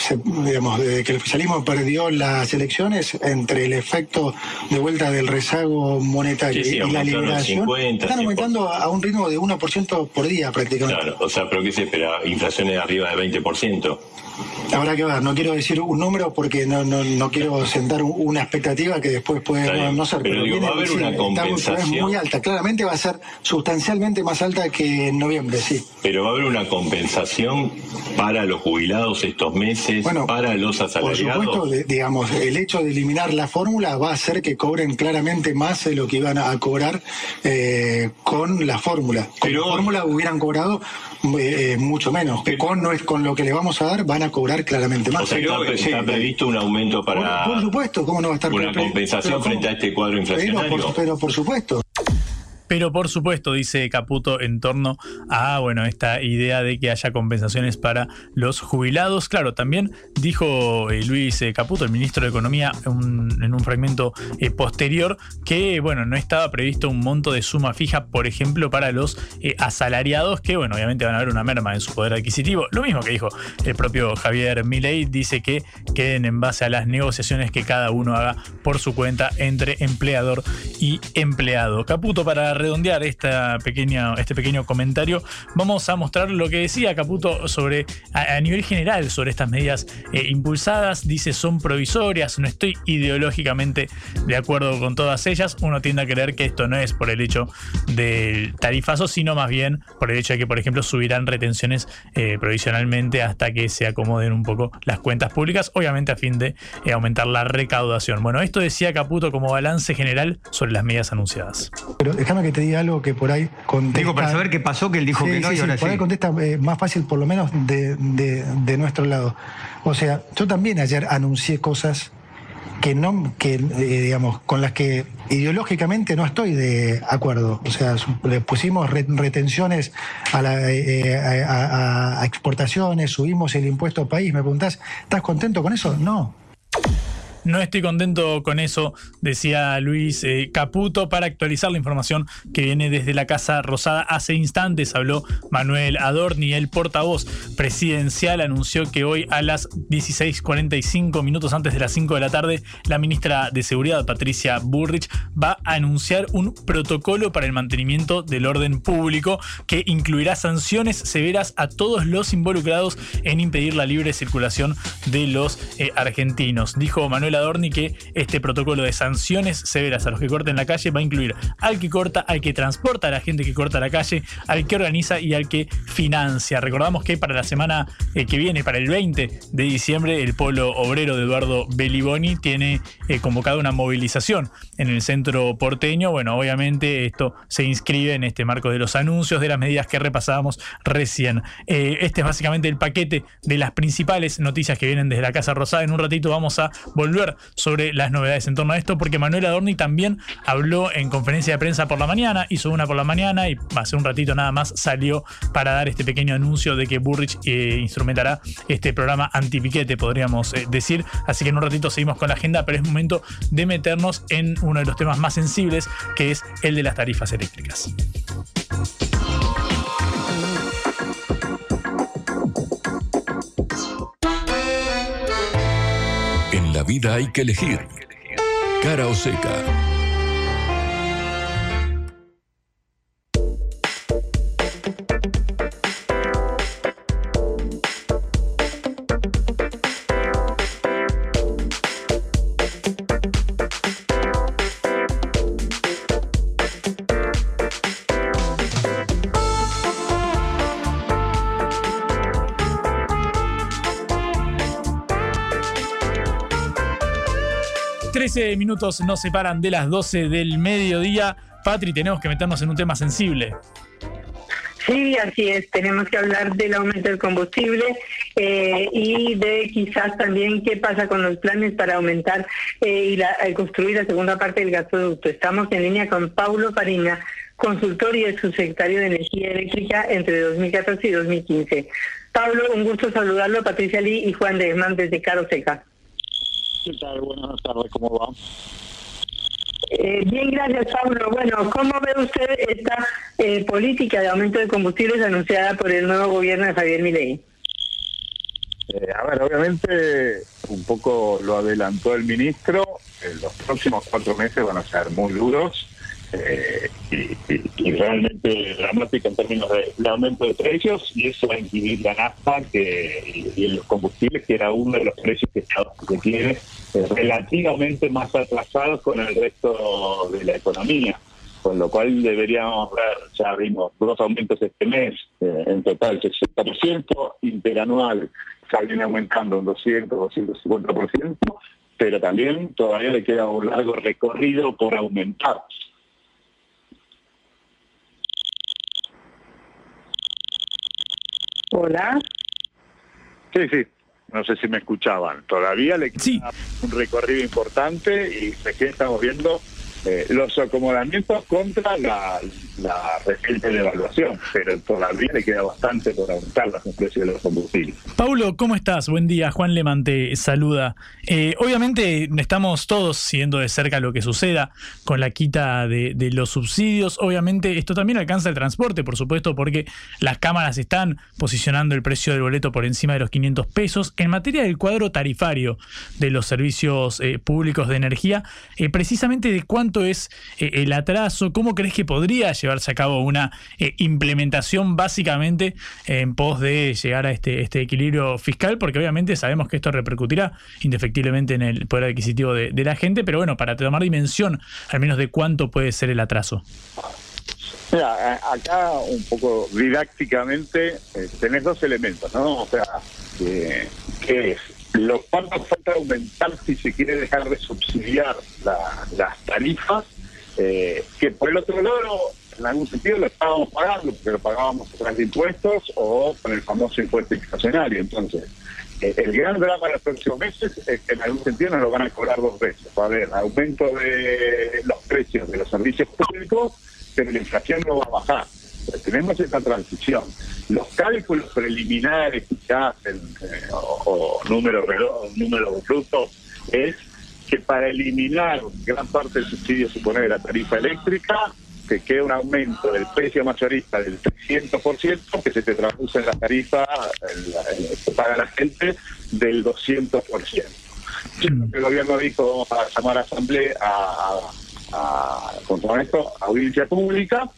[SPEAKER 7] digamos, desde que el oficialismo perdió las elecciones, entre el efecto de vuelta del rezago monetario y la liberación, están aumentando a un ritmo de 1% por día prácticamente.
[SPEAKER 8] Claro, o sea, pero ¿qué se espera? Inflaciones arriba de 20%.
[SPEAKER 7] Habrá que ver, no quiero decir un número porque no, no, no quiero sentar una expectativa que después puede no, ser.
[SPEAKER 8] Pero, va a haber una compensación.
[SPEAKER 7] muy alta, claramente va a ser sustancialmente más alta que en noviembre, sí.
[SPEAKER 8] Pero va a haber una compensación para los jubilados estos meses, para los asalariados.
[SPEAKER 7] Por supuesto, digamos, el hecho de eliminar la fórmula va a hacer que cobren claramente más de lo que iban a cobrar eh, con la fórmula. Con la fórmula hubieran cobrado eh, mucho menos. Con, no es, con lo que le vamos a dar van a cobrar claramente más.
[SPEAKER 8] O sea, está, previsto un aumento para.
[SPEAKER 7] Por, supuesto, ¿cómo no va a estar
[SPEAKER 8] Una compensación frente a este cuadro inflacionario.
[SPEAKER 7] pero por supuesto.
[SPEAKER 1] Pero por supuesto, dice Caputo, en torno a bueno, esta idea de que haya compensaciones para los jubilados. Claro, también dijo eh, Luis eh, Caputo, el ministro de Economía, en un fragmento eh, posterior, que bueno, no estaba previsto un monto de suma fija, por ejemplo, para los asalariados, que bueno, obviamente van a haber una merma en su poder adquisitivo. Lo mismo que dijo el propio Javier Milei, dice que queden en base a las negociaciones que cada uno haga por su cuenta entre empleador y empleado. Caputo para redondear esta pequeña, este pequeño comentario, vamos a mostrar lo que decía Caputo sobre, a, nivel general, sobre estas medidas eh, impulsadas. Dice son provisorias, no estoy ideológicamente de acuerdo con todas ellas. Uno tiende a creer que esto no es por el hecho del tarifazo, sino más bien por el hecho de que, por ejemplo, subirán retenciones eh, provisionalmente hasta que se acomoden un poco las cuentas públicas, obviamente a fin de eh, aumentar la recaudación. Bueno, esto decía Caputo como balance general sobre las medidas anunciadas.
[SPEAKER 7] Pero déjame Que te diga algo que por ahí contesta.
[SPEAKER 9] Digo, para saber qué pasó, que él dijo que no y ahora
[SPEAKER 7] por ahí contesta eh, más fácil, por lo menos de, de, nuestro lado. O sea, yo también ayer anuncié cosas que no, que eh, digamos, con las que ideológicamente no estoy de acuerdo. O sea, le pusimos retenciones a, la, eh, a, exportaciones, subimos el impuesto país. Me preguntás, ¿estás contento con eso? No.
[SPEAKER 1] No estoy contento con eso, decía Luis eh, Caputo. Para actualizar la información que viene desde la Casa Rosada, hace instantes habló Manuel Adorni, el portavoz presidencial, anunció que hoy a las 16.45 minutos antes de las 5 de la tarde, la ministra de Seguridad, Patricia Burrich, va a anunciar un protocolo para el mantenimiento del orden público que incluirá sanciones severas a todos los involucrados en impedir la libre circulación de los eh, argentinos. Dijo Manuel Adorni que este protocolo de sanciones severas a los que corten la calle va a incluir al que corta, al que transporta a la gente que corta la calle, al que organiza y al que financia. Recordamos que para la semana eh, que viene, para el 20 de diciembre, el polo obrero de Eduardo Beliboni tiene eh, convocado una movilización en el centro porteño. Bueno, obviamente esto se inscribe en este marco de los anuncios de las medidas que repasábamos recién. Eh, este es básicamente el paquete de las principales noticias que vienen desde la Casa Rosada. En un ratito vamos a volver sobre las novedades en torno a esto, porque Manuel Adorni también habló en conferencia de prensa por la mañana, hizo una por la mañana y hace un ratito nada más salió para dar este pequeño anuncio de que Burrich eh, instrumentará este programa antipiquete, podríamos eh, decir. Así que en un ratito seguimos con la agenda, pero es momento de meternos en uno de los temas más sensibles, que es el de las tarifas eléctricas.
[SPEAKER 3] La vida hay que elegir. Cara o seca.
[SPEAKER 1] 13 minutos nos separan de las 12 del mediodía. Patri, tenemos que meternos en un tema sensible.
[SPEAKER 2] Sí, así es. Tenemos que hablar del aumento del combustible eh, y de quizás también qué pasa con los planes para aumentar eh, y construir la segunda parte del gasoducto. Estamos en línea con Paulo Farina, consultor y subsecretario de Energía Eléctrica entre 2014 y 2015. Pablo, un gusto saludarlo. Patricia Lee y Juan de desde Caro Seca.
[SPEAKER 10] ¿Qué tal? Buenas tardes, ¿cómo va?
[SPEAKER 2] Eh, bien, gracias, Pablo. Bueno, ¿cómo ve usted esta eh, política de aumento de combustibles anunciada por el nuevo gobierno de Javier Milei?
[SPEAKER 10] Eh, a ver, obviamente un poco lo adelantó el ministro, los próximos cuatro meses van a ser muy duros eh, y, realmente dramática en términos de, aumento de precios y eso va a incidir la nafta que, y, los combustibles, que era uno de los precios que Estados tiene eh, relativamente más atrasados con el resto de la economía. Con lo cual deberíamos ver, ya vimos dos aumentos este mes, eh, en total 60%, interanual ya viene aumentando un 200, 250%, pero también todavía le queda un largo recorrido por aumentar.
[SPEAKER 2] Hola.
[SPEAKER 10] Sí, sí. No sé si me escuchaban. Todavía le queda un recorrido importante y recién estamos viendo eh, los acomodamientos contra la, la reciente devaluación, pero todavía le queda bastante por aumentar los precios de los combustibles.
[SPEAKER 1] Paulo, ¿cómo estás? Buen día. Juan Lemante saluda. Eh, obviamente estamos todos siguiendo de cerca lo que suceda con la quita de, de, los subsidios. Obviamente esto también alcanza el transporte, por supuesto, porque las cámaras están posicionando el precio del boleto por encima de los 500 pesos. En materia del cuadro tarifario de los servicios eh, públicos de energía, precisamente de cuánto es eh, el atraso? ¿Cómo crees que podría llevarse a cabo una eh, implementación básicamente en pos de llegar a este, este equilibrio fiscal? Porque obviamente sabemos que esto repercutirá indefectiblemente en el poder adquisitivo de, la gente, pero bueno, para tomar dimensión al menos de cuánto puede ser el atraso.
[SPEAKER 10] Mira, acá un poco didácticamente eh, tenés dos elementos, ¿no? O sea, que es lo cual falta aumentar si se quiere dejar de subsidiar las tarifas eh, que por el otro lado, en algún sentido lo estábamos pagando, porque lo pagábamos a de impuestos o con el famoso impuesto inflacionario. Entonces, eh, el gran drama de los próximos meses es que en algún sentido nos lo van a cobrar dos veces. Va a haber aumento de los precios de los servicios públicos, pero la inflación no va a bajar. Tenemos esta transición. Los cálculos preliminares que se hacen, eh, o, números números brutos, es que para eliminar gran parte del subsidio supone de la tarifa eléctrica, que queda un aumento del precio mayorista del 300%, que se te traduce en la tarifa que paga la gente del 200%. El gobierno dijo, vamos a llamar a asamblea, a, a, a esto, audiencia pública,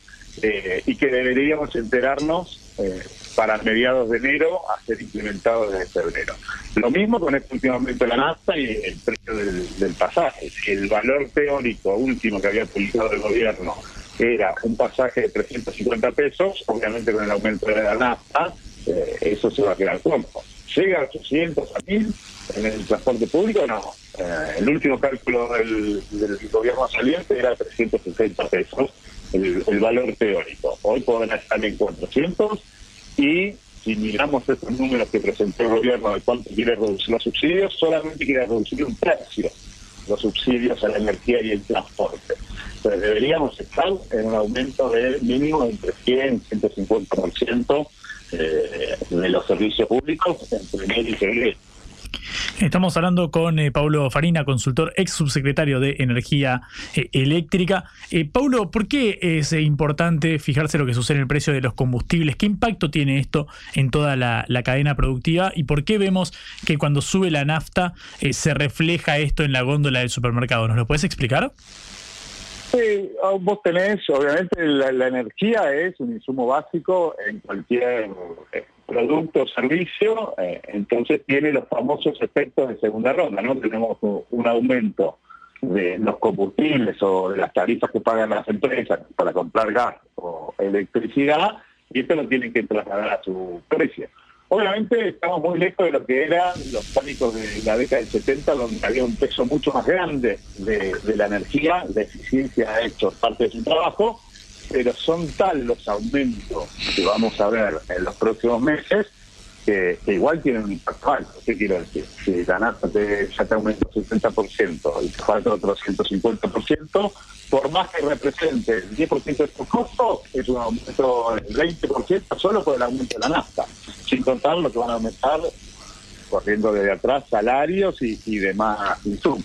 [SPEAKER 10] eh, y que deberíamos enterarnos eh, para mediados de enero a ser implementado desde febrero. Lo mismo con este último aumento de la nafta y el precio del, pasaje. Si el valor teórico último que había publicado el gobierno era un pasaje de 350 pesos, obviamente con el aumento de la nafta, eh, eso se va a quedar corto. ¿Llega a 800 a 1000 en el transporte público? No. Eh, el último cálculo del, gobierno saliente era 360 pesos, el, valor teórico. Hoy podrá estar en 400 y si miramos estos números que presentó el gobierno de cuánto quiere reducir los subsidios, solamente quiere reducir un tercio los subsidios a la energía y el transporte. Entonces deberíamos estar en un aumento de mínimo entre 100 y 150% eh, de los servicios públicos entre enero y febrero.
[SPEAKER 1] Estamos hablando con eh, Paulo Farina, consultor ex subsecretario de Energía eh, Eléctrica. Eh, Paulo, ¿por qué es importante fijarse lo que sucede en el precio de los combustibles? ¿Qué impacto tiene esto en toda la, cadena productiva? ¿Y por qué vemos que cuando sube la nafta se refleja esto en la góndola del supermercado? ¿Nos lo puedes explicar?
[SPEAKER 10] Sí, ah, vos tenés, obviamente la energía es un insumo básico en cualquier producto o servicio, eh, entonces tiene los famosos efectos de segunda ronda, ¿no? Tenemos un aumento de los combustibles o de las tarifas que pagan las empresas para comprar gas o electricidad, y esto lo tienen que trasladar a su precio. Obviamente estamos muy lejos de lo que eran los pánicos de la década del 70, donde había un peso mucho más grande de, la energía, la eficiencia hecho parte de su trabajo, pero son tal los aumentos que vamos a ver en los próximos meses que, igual tienen un impacto alto. ¿Qué quiero decir? Si la nafta te, ya te aumenta un 70% y te falta otro 150%, por más que represente el 10% de tu costo, es un aumento del 20% solo por el aumento de la nafta, sin contar lo que van a aumentar corriendo desde atrás salarios y, y demás insumos.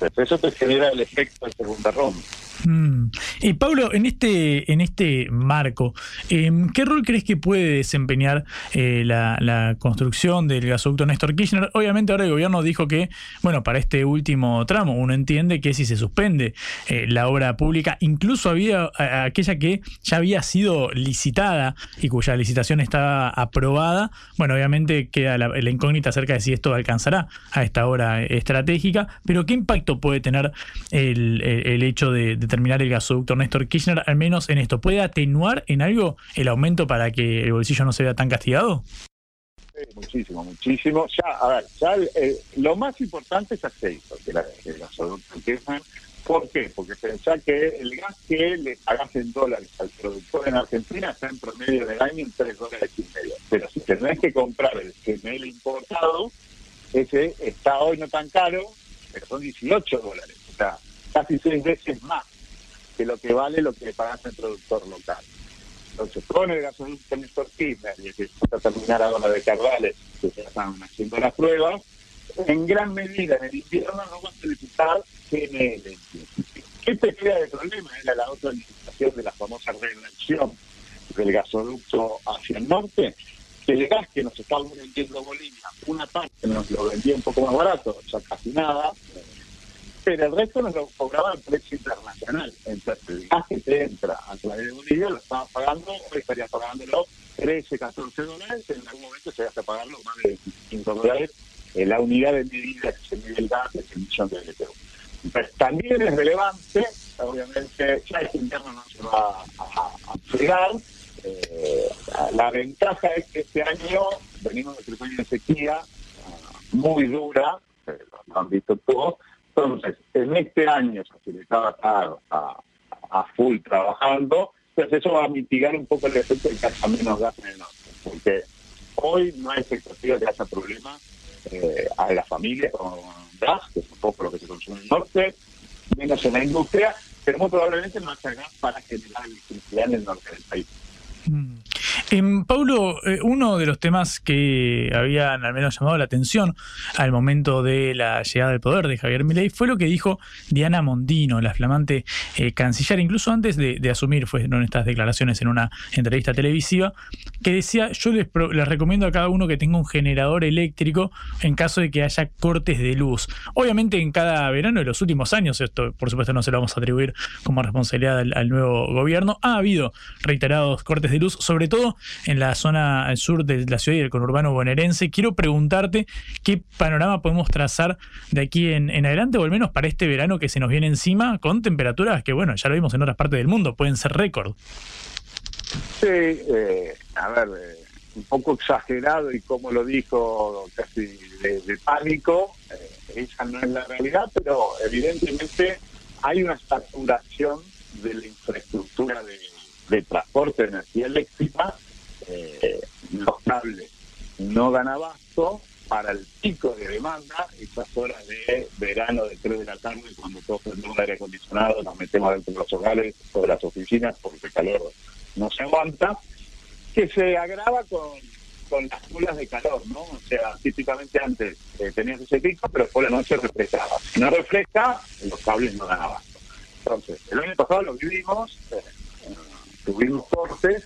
[SPEAKER 10] Entonces eso te genera el efecto de segunda ronda.
[SPEAKER 1] Mm. Y Pablo, en este, en este marco, em, ¿qué rol crees que puede desempeñar eh, la, construcción del gasoducto Néstor Kirchner? Obviamente ahora el gobierno dijo que, bueno, para este último tramo uno entiende que si se suspende eh, la obra pública, incluso había aquella que ya había sido licitada y cuya licitación estaba aprobada, bueno, obviamente queda la, incógnita acerca de si esto alcanzará a esta hora estratégica, pero ¿qué impacto puede tener el, hecho de terminar el gasoducto Néstor Kirchner, al menos en esto, ¿puede atenuar en algo el aumento para que el bolsillo no se vea tan castigado?
[SPEAKER 10] muchísimo, muchísimo. Ya, a ver, ya lo más importante es aceite, que el gasoducto Kirchner. ¿Por qué? Porque pensá que el gas que le pagas en dólares al productor en Argentina está en promedio del año en 3 dólares y medio. Pero si tenés que comprar el gemelo importado, ese está hoy no tan caro, pero son 18 dólares. O sea, casi seis veces más que lo que vale lo que le pagas el productor local. Entonces, con el gasoducto Néstor Kirchner y el que está terminar ahora de Cardales, que ya están haciendo las pruebas, en gran medida en el invierno no van a solicitar GNL. ¿Qué te queda de problema? Era la otra licitación de la famosa reelección del gasoducto hacia el norte, que el gas que nos estaba vendiendo Bolivia, una parte nos lo vendía un poco más barato, o sea, casi nada, pero el resto nos lo cobraba el precio internacional. Entonces, el gas que entra a través de Bolivia lo estaba pagando, hoy estaría pagándolo 13, 14 dólares, en algún momento se va a pagarlo más de 25 dólares. en la unidad de medida que se mide el gas es el millón de BTU. Entonces, también es relevante, obviamente, ya este invierno no se va a, a, eh, la ventaja es que este año venimos de tres años de sequía ah, muy dura, eh, lo han visto todos, entonces, en este año se le estaba a, a full trabajando, pues eso va a mitigar un poco el efecto de que haya menos gas en el norte, porque hoy no hay expectativa de que haya problemas eh, a la familia con gas, que es un poco lo que se consume en el norte, menos en la industria, pero muy probablemente no haya gas para generar electricidad en el norte del país.
[SPEAKER 1] Mm. Paulo, eh, uno de los temas que habían al menos llamado la atención al momento de la llegada del poder de Javier Milei fue lo que dijo Diana Mondino, la flamante eh, canciller, incluso antes de, asumir, fueron estas declaraciones en una entrevista televisiva, que decía, yo les, les recomiendo a cada uno que tenga un generador eléctrico en caso de que haya cortes de luz. Obviamente en cada verano de los últimos años, esto por supuesto no se lo vamos a atribuir como responsabilidad al nuevo gobierno, ha habido reiterados cortes de luz, sobre todo en la zona sur de la ciudad y del conurbano bonaerense. Quiero preguntarte qué panorama podemos trazar de aquí en, adelante, o al menos para este verano que se nos viene encima, con temperaturas que, bueno, ya lo vimos en otras partes del mundo, pueden ser récord.
[SPEAKER 10] Sí, eh, a ver, eh, un poco exagerado y como lo dijo casi de, pánico, eh, esa no es la realidad, pero evidentemente hay una saturación de la infraestructura de, de transporte de energía eléctrica eh, los cables no dan abasto para el pico de demanda, esas horas de verano de 3 de la tarde, cuando todos prendemos aire acondicionado, nos metemos dentro de los hogares o de las oficinas porque el calor no se aguanta, que se agrava con, con las olas de calor, ¿no? O sea, típicamente antes eh, tenías ese pico, pero por la noche refrescaba. Si no refresca, los cables no dan abasto. Entonces, el año pasado lo vivimos, eh, tuvimos cortes,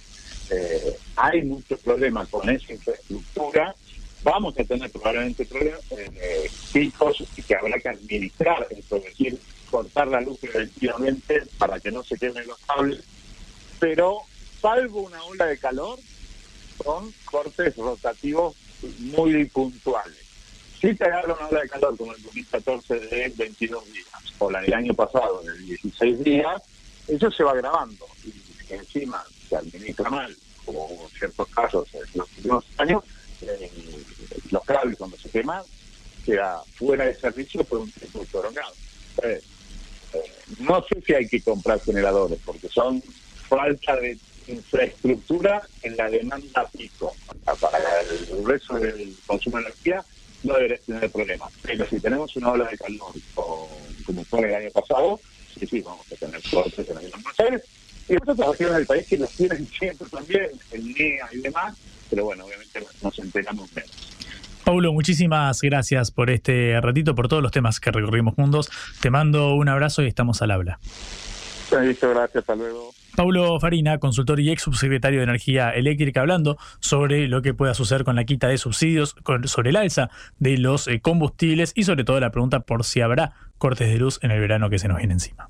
[SPEAKER 10] eh, hay muchos problemas con esa infraestructura, vamos a tener probablemente problemas, eh, picos que habrá que administrar, es decir, cortar la luz preventivamente para que no se quemen los cables, pero salvo una ola de calor, son cortes rotativos muy puntuales. Si te agarra una ola de calor como el 2014 de 22 días, o la del año pasado de 16 días, eso se va grabando. Y encima se administra mal, como en ciertos casos en los últimos años, eh, los cables cuando se queman queda fuera de servicio por un tiempo prolongado. Eh, eh, no sé si hay que comprar generadores, porque son falta de infraestructura en la demanda pico. Para el grueso del consumo de energía no debería tener problemas. Pero si tenemos una ola de calor, como fue el año pasado, sí, sí, vamos a tener cortes en Buenos Y otras regiones del país que nos tienen siempre también, el NEA y demás, pero bueno, obviamente nos enteramos menos.
[SPEAKER 1] Paulo, muchísimas gracias por este ratito, por todos los temas que recorrimos juntos. Te mando un abrazo y estamos al habla.
[SPEAKER 10] Listo, gracias, hasta luego.
[SPEAKER 1] Paulo Farina, consultor y ex subsecretario de Energía Eléctrica, hablando sobre lo que pueda suceder con la quita de subsidios, sobre el alza de los eh, combustibles y sobre todo la pregunta por si habrá cortes de luz en el verano que se nos viene encima.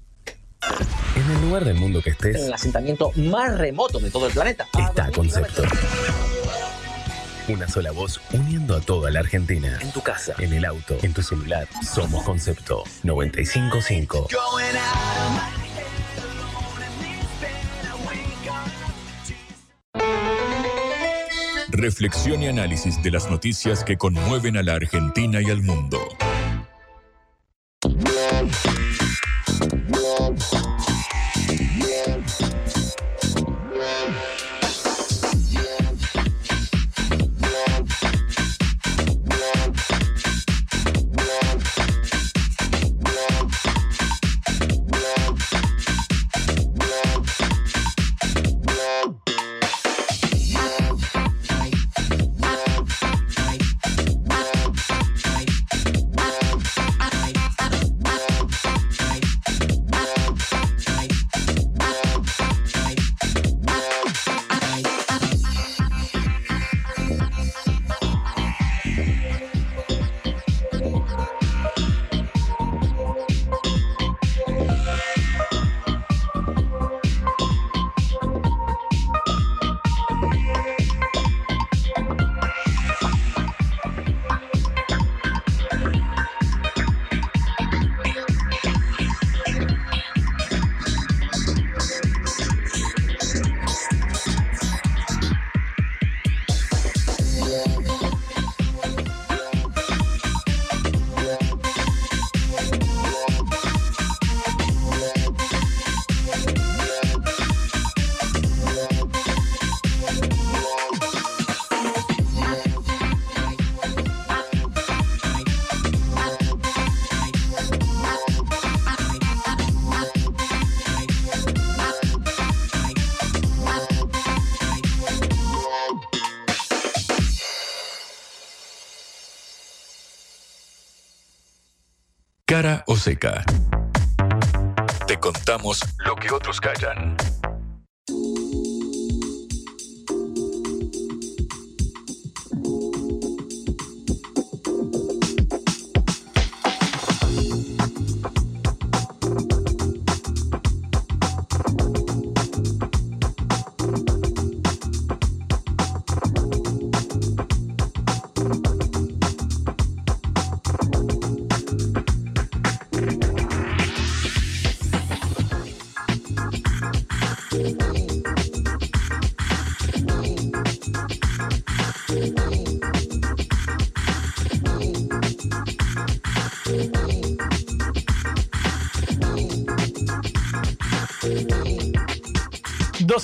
[SPEAKER 11] En el lugar del mundo que estés.
[SPEAKER 12] En el asentamiento más remoto de todo el planeta.
[SPEAKER 11] Está Concepto. Una sola voz uniendo a toda la Argentina. En tu casa, en el auto, en tu celular. Somos Concepto 955.
[SPEAKER 3] Reflexión y análisis de las noticias que conmueven a la Argentina y al mundo. O seca. Te contamos lo que otros callan.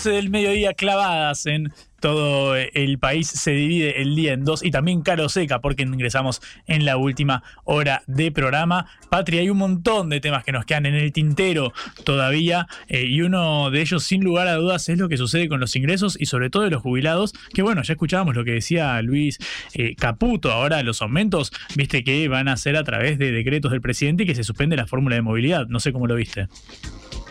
[SPEAKER 1] 12 del mediodía clavadas en todo el país se divide el día en dos y también caro seca porque ingresamos en la última hora de programa. Patria, hay un montón de temas que nos quedan en el tintero todavía eh, y uno de ellos sin lugar a dudas es lo que sucede con los ingresos y sobre todo de los jubilados, que bueno, ya escuchábamos lo que decía Luis eh, Caputo, ahora los aumentos, viste que van a ser a través de decretos del presidente y que se suspende la fórmula de movilidad, no sé cómo lo viste.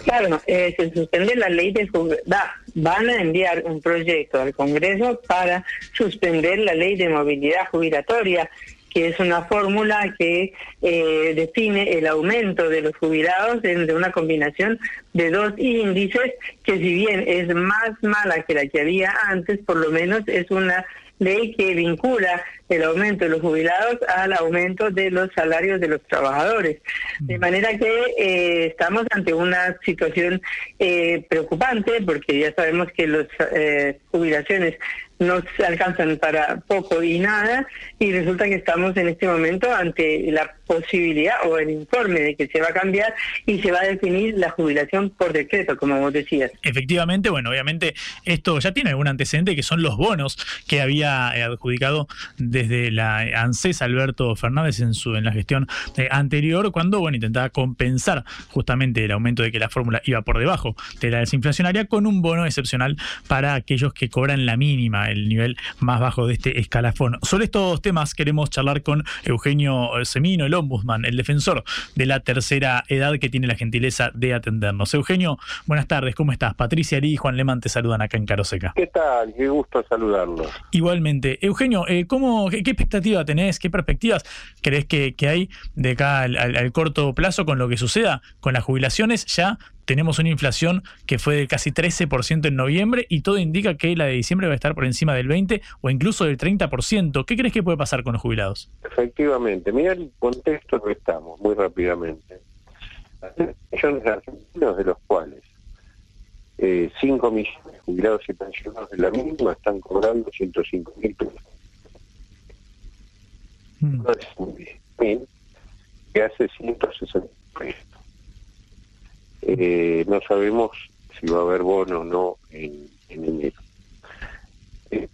[SPEAKER 2] Claro, eh, se suspende la ley de va, van a enviar un proyecto al Congreso para suspender la ley de movilidad jubilatoria que es una fórmula que eh, define el aumento de los jubilados de una combinación de dos índices que si bien es más mala que la que había antes, por lo menos es una ley que vincula el aumento de los jubilados al aumento de los salarios de los trabajadores. De manera que eh, estamos ante una situación eh, preocupante porque ya sabemos que las eh, jubilaciones no se alcanzan para poco y nada y resulta que estamos en este momento ante la posibilidad o el informe de que se va a cambiar y se va a definir la jubilación por decreto, como vos decías.
[SPEAKER 1] Efectivamente, bueno, obviamente esto ya tiene algún antecedente que son los bonos que había adjudicado desde la ANSES Alberto Fernández en su en la gestión eh, anterior cuando bueno intentaba compensar justamente el aumento de que la fórmula iba por debajo de la desinflacionaria con un bono excepcional para aquellos que cobran la mínima el nivel más bajo de este escalafón. Sobre estos temas queremos charlar con Eugenio Semino, el ombudsman, el defensor de la tercera edad que tiene la gentileza de atendernos. Eugenio, buenas tardes, ¿cómo estás? Patricia Ari y Juan Leman te saludan acá en Caroseca.
[SPEAKER 13] ¿Qué tal? Qué gusto saludarlos.
[SPEAKER 1] Igualmente. Eugenio, eh, ¿cómo, qué, expectativa tenés? ¿Qué perspectivas crees que, hay de acá al corto plazo con lo que suceda con las jubilaciones? Ya tenemos una inflación que fue de casi 13% en noviembre y todo indica que la de diciembre va a estar por encima del 20 o incluso del 30%. ¿Qué crees que puede pasar con los jubilados?
[SPEAKER 13] Efectivamente, mira el contexto que estamos, muy rápidamente. Millones de argentinos, de los cuales eh, 5 millones de jubilados y pensionados de la misma están cobrando 105 mil pesos. Mm. que hace 160 pesos. Eh, no sabemos si va a haber bono o no en, enero. Eh,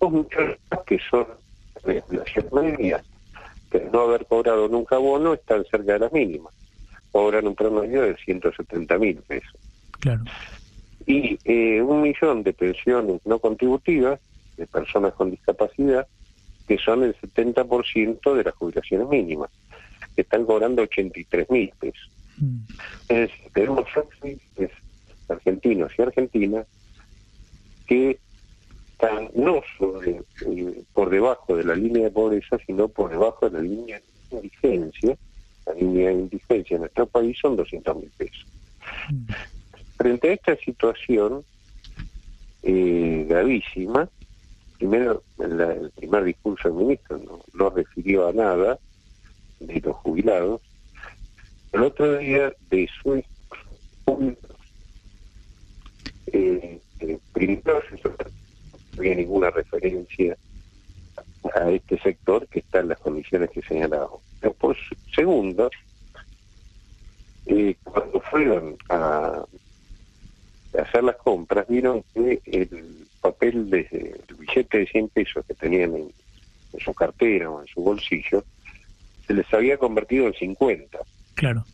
[SPEAKER 13] muchos que son de media, que no haber cobrado nunca bono, están cerca de las mínimas. Cobran un promedio de 170 mil pesos.
[SPEAKER 1] Claro.
[SPEAKER 13] Y eh, un millón de pensiones no contributivas de personas con discapacidad, que son el 70% de las jubilaciones mínimas, que están cobrando 83 mil pesos. Es tenemos argentinos y argentinas que están no eh, por debajo de la línea de pobreza, sino por debajo de la línea de indigencia. La línea de indigencia en nuestro país son 200 mil pesos. Frente a esta situación eh, gravísima, primero el primer discurso del ministro no, no refirió a nada de los jubilados, el otro día de su eh, eh, primero no había ninguna referencia a este sector que está en las condiciones que señalamos. Después, segundo, eh, cuando fueron a, hacer las compras, vieron que el papel de el billete de 100 pesos que tenían en, en su cartera o en su bolsillo, se les había convertido en 50.
[SPEAKER 1] Claro.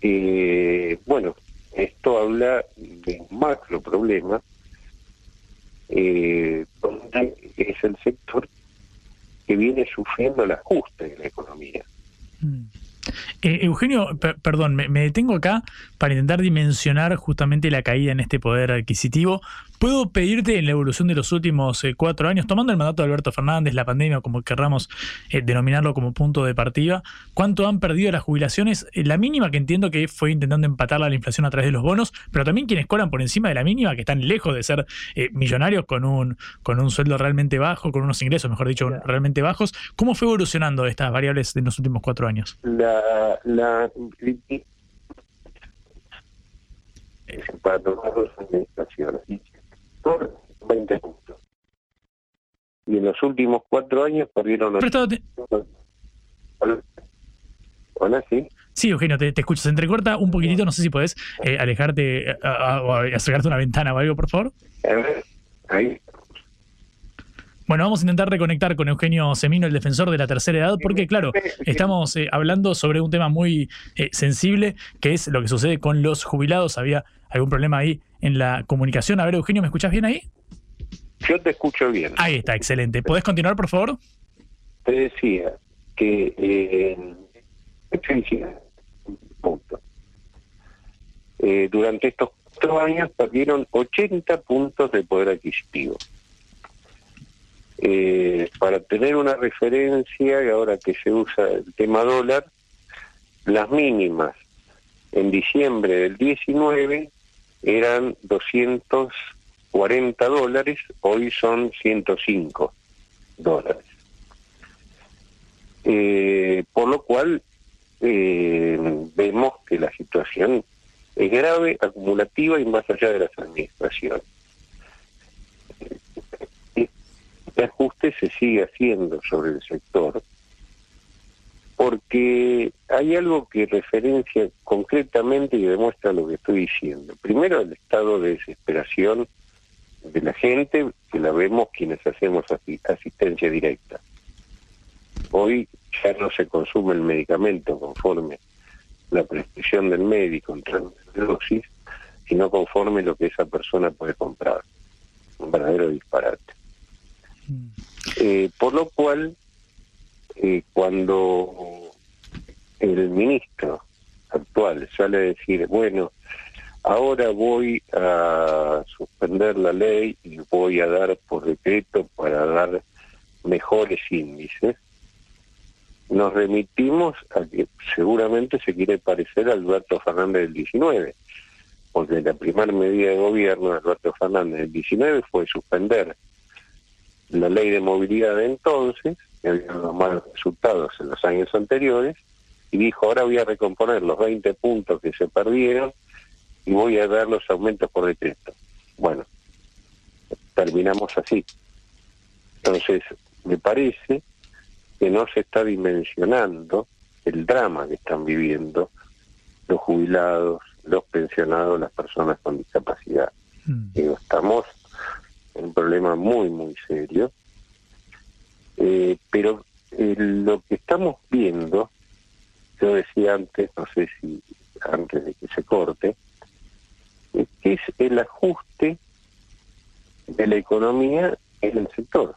[SPEAKER 13] Eh, bueno, esto habla de un macro problema, eh, donde es el sector que viene sufriendo el ajuste de la economía. Mm.
[SPEAKER 1] Eh, Eugenio, perdón, me, detengo acá para intentar dimensionar justamente la caída en este poder adquisitivo. ¿Puedo pedirte en la evolución de los últimos eh, cuatro años, tomando el mandato de Alberto Fernández, la pandemia, como querramos eh, denominarlo como punto de partida, cuánto han perdido las jubilaciones? la mínima que entiendo que fue intentando empatar a la inflación a través de los bonos, pero también quienes cobran por encima de la mínima, que están lejos de ser millonarios con un, con un sueldo realmente bajo, con unos ingresos, mejor dicho, realmente bajos. ¿Cómo fue evolucionando estas variables en los últimos cuatro años?
[SPEAKER 13] La la, para tomar dos administraciones 20 puntos y en los últimos cuatro años perdieron Hola, sí.
[SPEAKER 1] Sí, Eugenio, te, te escucho. Se entrecorta un poquitito. No sé si puedes eh, alejarte o acercarte a una ventana o algo, por favor.
[SPEAKER 13] A ver, ahí.
[SPEAKER 1] Bueno, vamos a intentar reconectar con Eugenio Semino, el defensor de la tercera edad, porque claro, estamos eh, hablando sobre un tema muy eh, sensible, que es lo que sucede con los jubilados. Había algún problema ahí en la comunicación. A ver, Eugenio, ¿me escuchas bien ahí?
[SPEAKER 13] Yo te escucho bien.
[SPEAKER 1] Ahí está, excelente. ¿Podés continuar, por favor?
[SPEAKER 13] Te decía que eh, punto. Eh, durante estos cuatro años perdieron 80 puntos de poder adquisitivo. Eh, para tener una referencia, y ahora que se usa el tema dólar, las mínimas en diciembre del 19 eran 240 dólares, hoy son 105 dólares. Eh, por lo cual eh, vemos que la situación es grave, acumulativa y más allá de las administraciones ajuste se sigue haciendo sobre el sector porque hay algo que referencia concretamente y demuestra lo que estoy diciendo. Primero, el estado de desesperación de la gente, que la vemos quienes hacemos asistencia directa. Hoy ya no se consume el medicamento conforme la prescripción del médico en dosis, sino conforme lo que esa persona puede comprar. Un verdadero disparate. Eh, por lo cual, eh, cuando el ministro actual sale a decir, bueno, ahora voy a suspender la ley y voy a dar por decreto para dar mejores índices, nos remitimos a que seguramente se quiere parecer a Alberto Fernández del 19, porque la primera medida de gobierno de Alberto Fernández del 19 fue suspender la ley de movilidad de entonces, que había dado malos resultados en los años anteriores, y dijo, ahora voy a recomponer los 20 puntos que se perdieron y voy a dar los aumentos por decreto. Bueno, terminamos así. Entonces, me parece que no se está dimensionando el drama que están viviendo los jubilados, los pensionados, las personas con discapacidad. Mm. estamos un problema muy, muy serio. Eh, pero eh, lo que estamos viendo, yo decía antes, no sé si antes de que se corte, es que es el ajuste de la economía en el sector.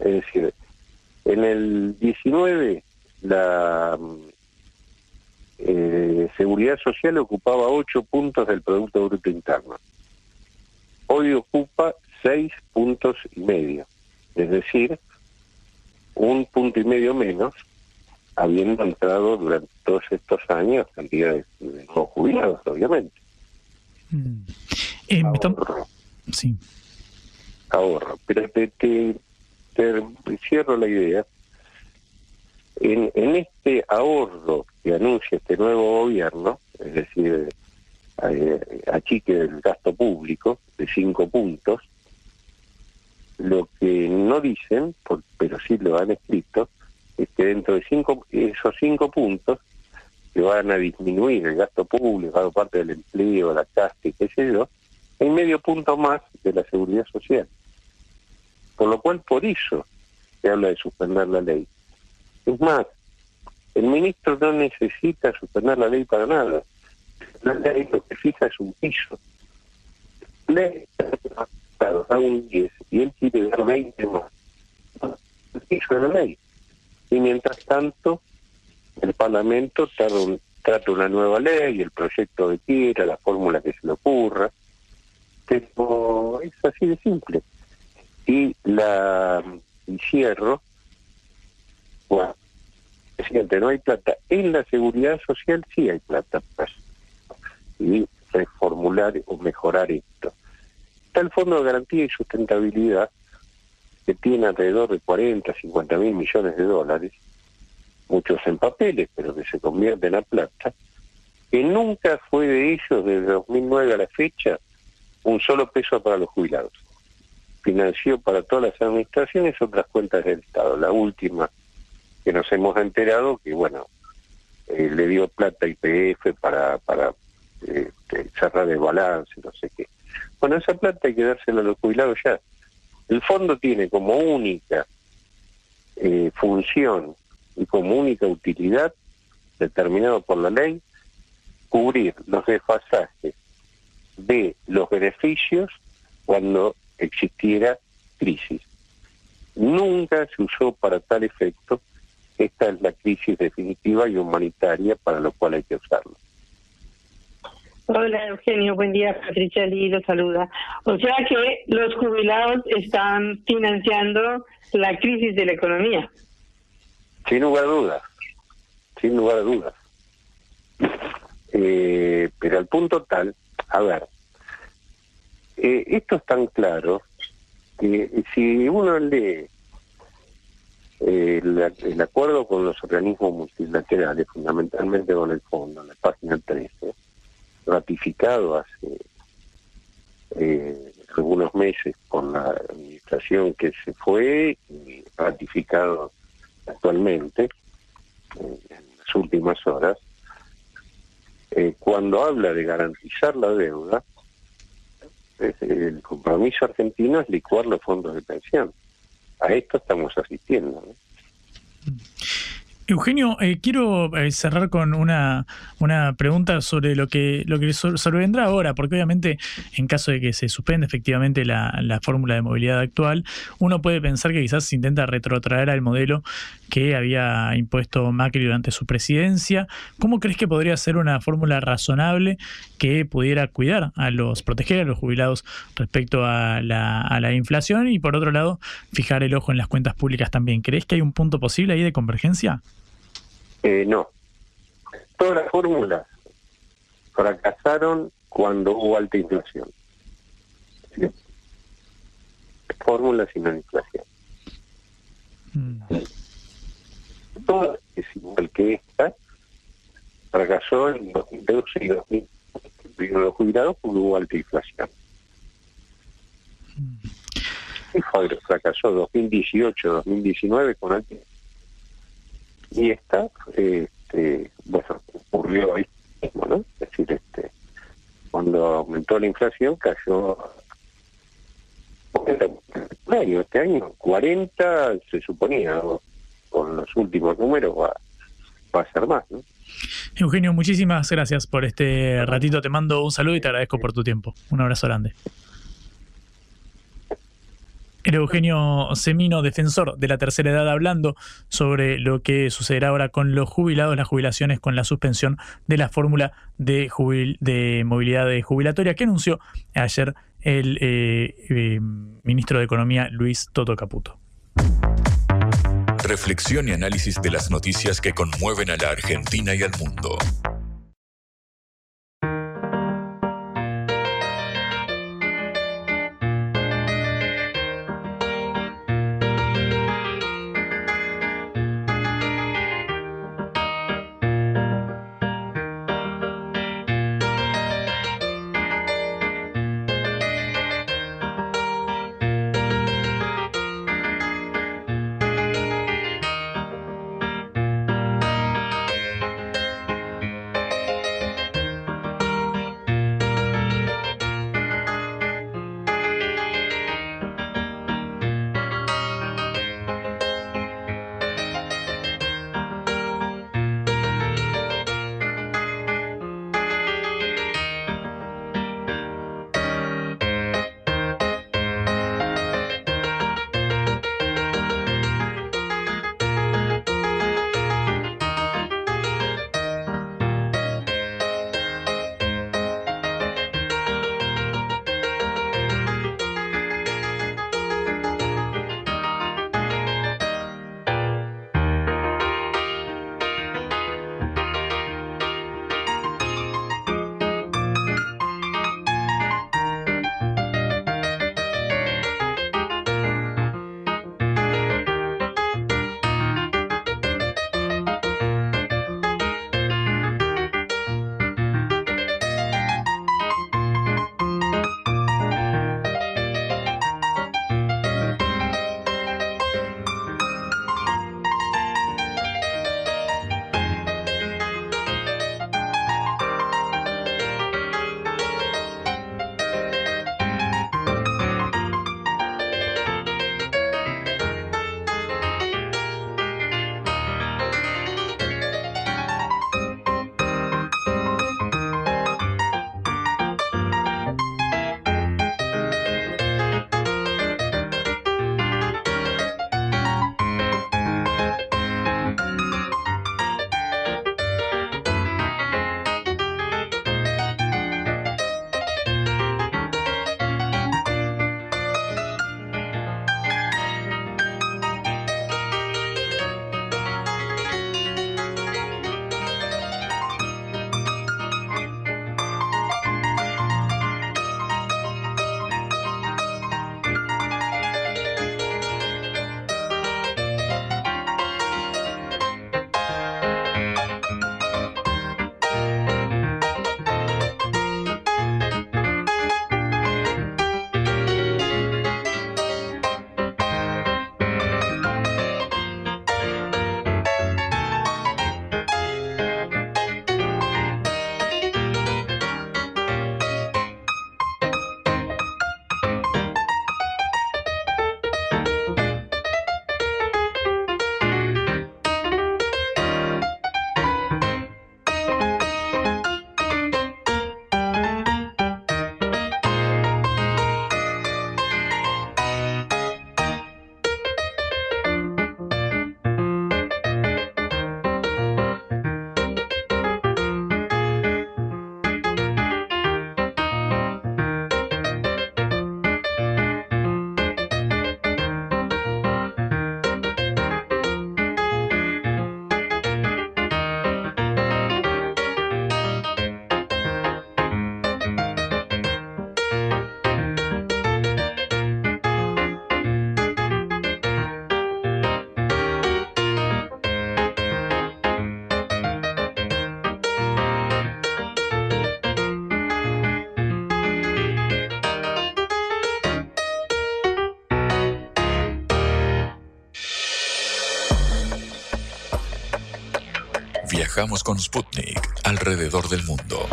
[SPEAKER 13] Es decir, en el 19 la eh, seguridad social ocupaba 8 puntos del Producto Bruto Interno. Hoy ocupa seis puntos y medio, es decir, un punto y medio menos, habiendo entrado durante todos estos años cantidades de no jubilados, obviamente.
[SPEAKER 1] Mm. Eh, ahorro. Sí.
[SPEAKER 13] Ahorro. Pero te, te, cierro la idea. En, en este ahorro que anuncia este nuevo gobierno, es decir, eh, achique el gasto público de cinco puntos, lo que no dicen, pero sí lo han escrito, es que dentro de cinco, esos cinco puntos que van a disminuir el gasto público, parte del empleo, la casa y qué sé yo, hay medio punto más de la seguridad social. Por lo cual, por eso se habla de suspender la ley. Es más, el ministro no necesita suspender la ley para nada. La ley lo que fija es un piso. Ley da un 10 y él quiere dar 20 más. Hizo la ley. Y mientras tanto, el Parlamento trata, trata una nueva ley, el proyecto de quiera, la fórmula que se le ocurra, pero es así de simple. Y la y cierro, bueno, presidente, no hay plata. En la seguridad social sí hay plata para y reformular o mejorar esto. Está el Fondo de Garantía y Sustentabilidad, que tiene alrededor de 40, 50 mil millones de dólares, muchos en papeles, pero que se convierten a plata, que nunca fue de ellos desde 2009 a la fecha un solo peso para los jubilados. Financió para todas las administraciones otras cuentas del Estado. La última que nos hemos enterado que, bueno, eh, le dio plata a IPF para, para este, cerrar el balance, no sé qué. Bueno, esa plata hay que dársela a los jubilados ya. El fondo tiene como única eh, función y como única utilidad, determinado por la ley, cubrir los desfasajes de los beneficios cuando existiera crisis. Nunca se usó para tal efecto. Esta es la crisis definitiva y humanitaria para lo cual hay que usarlo.
[SPEAKER 2] Hola Eugenio, buen día. Patricia Lee lo saluda. O sea que los jubilados están financiando la crisis de la economía.
[SPEAKER 13] Sin lugar a dudas, sin lugar a dudas. Eh, pero al punto tal, a ver, eh, esto es tan claro que si uno lee eh, el, acuerdo con los organismos multilaterales, fundamentalmente con el fondo, en la página 13, ratificado hace eh, algunos meses con la administración que se fue y ratificado actualmente en las últimas horas, eh, cuando habla de garantizar la deuda, el compromiso argentino es licuar los fondos de pensión. A esto estamos asistiendo.
[SPEAKER 1] Eugenio, eh, quiero eh, cerrar con una, una, pregunta sobre lo que, lo que sobrevendrá ahora, porque obviamente en caso de que se suspenda efectivamente la, la, fórmula de movilidad actual, uno puede pensar que quizás se intenta retrotraer al modelo que había impuesto Macri durante su presidencia. ¿Cómo crees que podría ser una fórmula razonable que pudiera cuidar a los, proteger a los jubilados respecto a la, a la inflación y por otro lado fijar el ojo en las cuentas públicas también? ¿Crees que hay un punto posible ahí de convergencia?
[SPEAKER 13] Eh, no. Todas las fórmulas fracasaron cuando hubo alta inflación. Fórmulas sin inflación. Mm. Todo es igual que esta. Fracasó en 2012 y 2000 los jubilados cuando hubo alta inflación. Mm. Y fracasó 2018, 2019 con alta inflación y esta, este, bueno, ocurrió ahí mismo, ¿no? Es decir, este, cuando aumentó la inflación cayó año, este año 40 se suponía, con los últimos números va, va a ser más, ¿no?
[SPEAKER 1] Eugenio, muchísimas gracias por este ratito. Te mando un saludo y te agradezco por tu tiempo. Un abrazo grande. Era Eugenio Semino, defensor de la tercera edad, hablando sobre lo que sucederá ahora con los jubilados, las jubilaciones con la suspensión de la fórmula de, de movilidad jubilatoria que anunció ayer el eh, eh, ministro de Economía Luis Toto Caputo.
[SPEAKER 3] Reflexión y análisis de las noticias que conmueven a la Argentina y al mundo. Viajamos con Sputnik alrededor del mundo.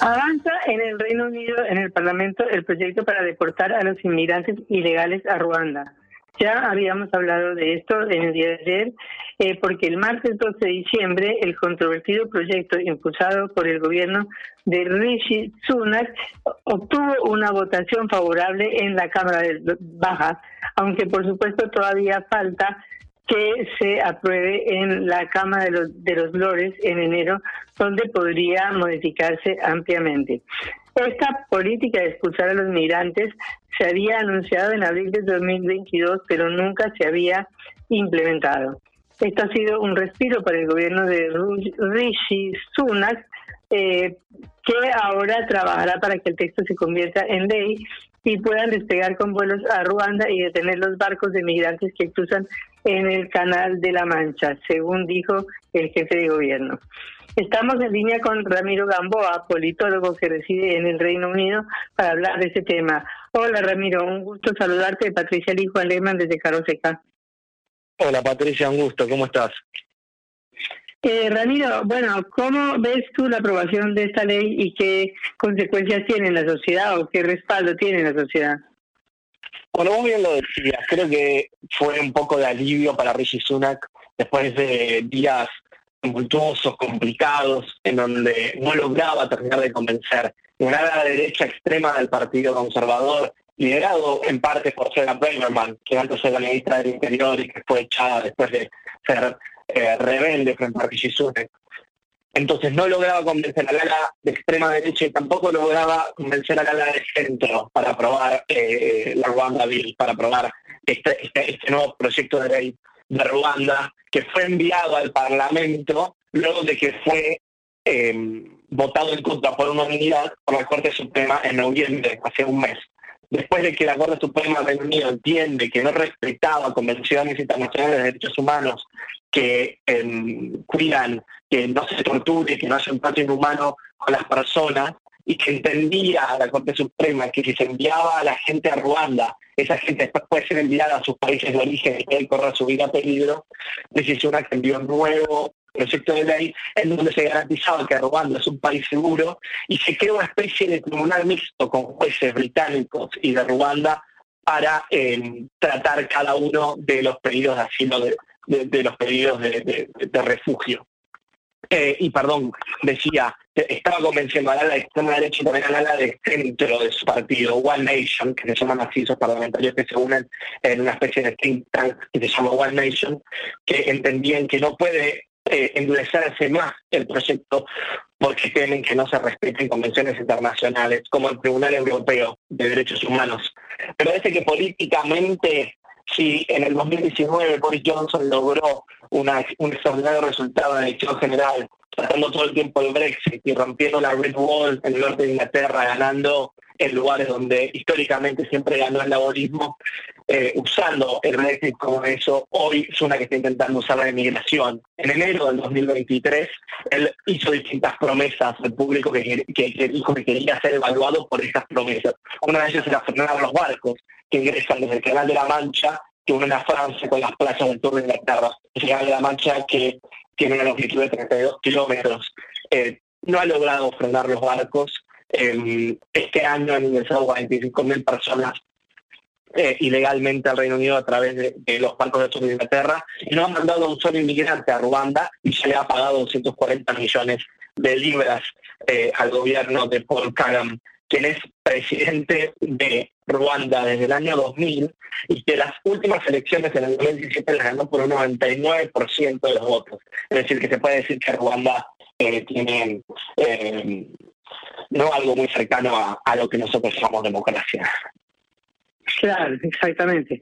[SPEAKER 2] Avanza en el Reino Unido, en el Parlamento, el proyecto para deportar a los inmigrantes ilegales a Ruanda. Ya habíamos hablado de esto en el día de ayer, eh, porque el martes 12 de diciembre el controvertido proyecto impulsado por el gobierno de Rishi Sunak obtuvo una votación favorable en la Cámara de Baja, aunque por supuesto todavía falta que se apruebe en la Cámara de los, de los Lores en enero, donde podría modificarse ampliamente. Esta política de expulsar a los migrantes se había anunciado en abril de 2022, pero nunca se había implementado. Esto ha sido un respiro para el gobierno de Rishi Sunak, eh, que ahora trabajará para que el texto se convierta en ley y puedan despegar con vuelos a Ruanda y detener los barcos de migrantes que cruzan en el Canal de la Mancha, según dijo el jefe de gobierno. Estamos en línea con Ramiro Gamboa, politólogo que reside en el Reino Unido, para hablar de este tema. Hola Ramiro, un gusto saludarte. Patricia Lijo Alemán desde Caroseca.
[SPEAKER 14] Hola Patricia, un gusto, ¿cómo estás?
[SPEAKER 2] Eh, Ramiro, bueno, ¿cómo ves tú la aprobación de esta ley y qué consecuencias tiene en la sociedad o qué respaldo tiene en la sociedad?
[SPEAKER 14] Bueno, vos bien lo decías, creo que fue un poco de alivio para Rishi Sunak después de días tumultuosos, complicados, en donde no lograba terminar de convencer. Una la derecha extrema del Partido Conservador, liderado en parte por Sarah Braverman, que antes era ministra del Interior y que fue echada después de ser eh, rebelde frente a Rishi Entonces no lograba convencer al ala de extrema derecha y tampoco lograba convencer al ala de centro para aprobar eh, la Rwanda Bill, para aprobar este, este, este, nuevo proyecto de ley de Ruanda que fue enviado al Parlamento luego de que fue em, votado en contra por una unidad por la Corte Suprema en noviembre, hace un mes. Después de que la Corte Suprema del Unido entiende que no respetaba convenciones internacionales de derechos humanos que em, cuidan que no se torture, que no haya un trato inhumano con las personas, y que entendía a la Corte Suprema que si se enviaba a la gente a Ruanda, esa gente después puede ser enviada a sus países de origen y puede correr su vida a peligro, decisión que envió un nuevo proyecto de ley en donde se garantizaba que Ruanda es un país seguro y se creó una especie de tribunal mixto con jueces británicos y de Ruanda para em, tratar cada uno de los pedidos de asilo, de, los pedidos de, refugio. Eh, y perdón, decía, estaba convenciendo a la extrema derecha y también a la de centro de su partido, One Nation, que se llaman así esos parlamentarios que se unen en una especie de think tank que se llama One Nation, que entendían que no puede eh, endurecerse más el proyecto porque temen que no se respeten convenciones internacionales como el Tribunal Europeo de Derechos Humanos. Pero parece que políticamente, si en el 2019 Boris Johnson logró un extraordinario resultado en elección general, tratando todo el tiempo el Brexit y rompiendo la Red Wall en el norte de Inglaterra, ganando en lugares donde históricamente siempre ganó el laborismo, eh, usando el Brexit como eso, hoy es una que está intentando usar la inmigración. En enero del 2023, él hizo distintas promesas al público que, dijo que quería ser evaluado por esas promesas. Una de ellas era frenar los barcos que ingresan desde el Canal de la Mancha que unen a Francia con las playas del sur de Inglaterra. Ese Canal de la Mancha que tiene una longitud de 32 kilómetros. Eh, no ha logrado frenar los barcos. Este año han ingresado 45.000 personas eh, ilegalmente al Reino Unido a través de, los barcos del sur de Inglaterra no han mandado a un solo inmigrante a Ruanda y se le ha pagado 240 millones de libras eh, al gobierno de Paul Kagame, quien es presidente de Ruanda desde el año 2000 y que las últimas elecciones en el 2017 las ganó por un 99% de los votos. Es decir, que se puede decir que Ruanda eh, tiene no algo muy cercano a, a lo que nosotros llamamos democracia.
[SPEAKER 15] Claro, exactamente.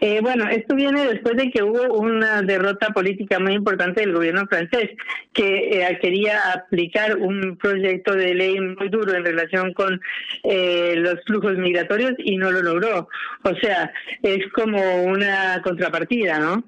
[SPEAKER 15] Eh, bueno, esto viene después de que hubo una derrota política muy importante del gobierno francés, que eh, quería aplicar un proyecto de ley muy duro en relación con eh, los flujos migratorios y no lo logró. O sea, es como una contrapartida, ¿no?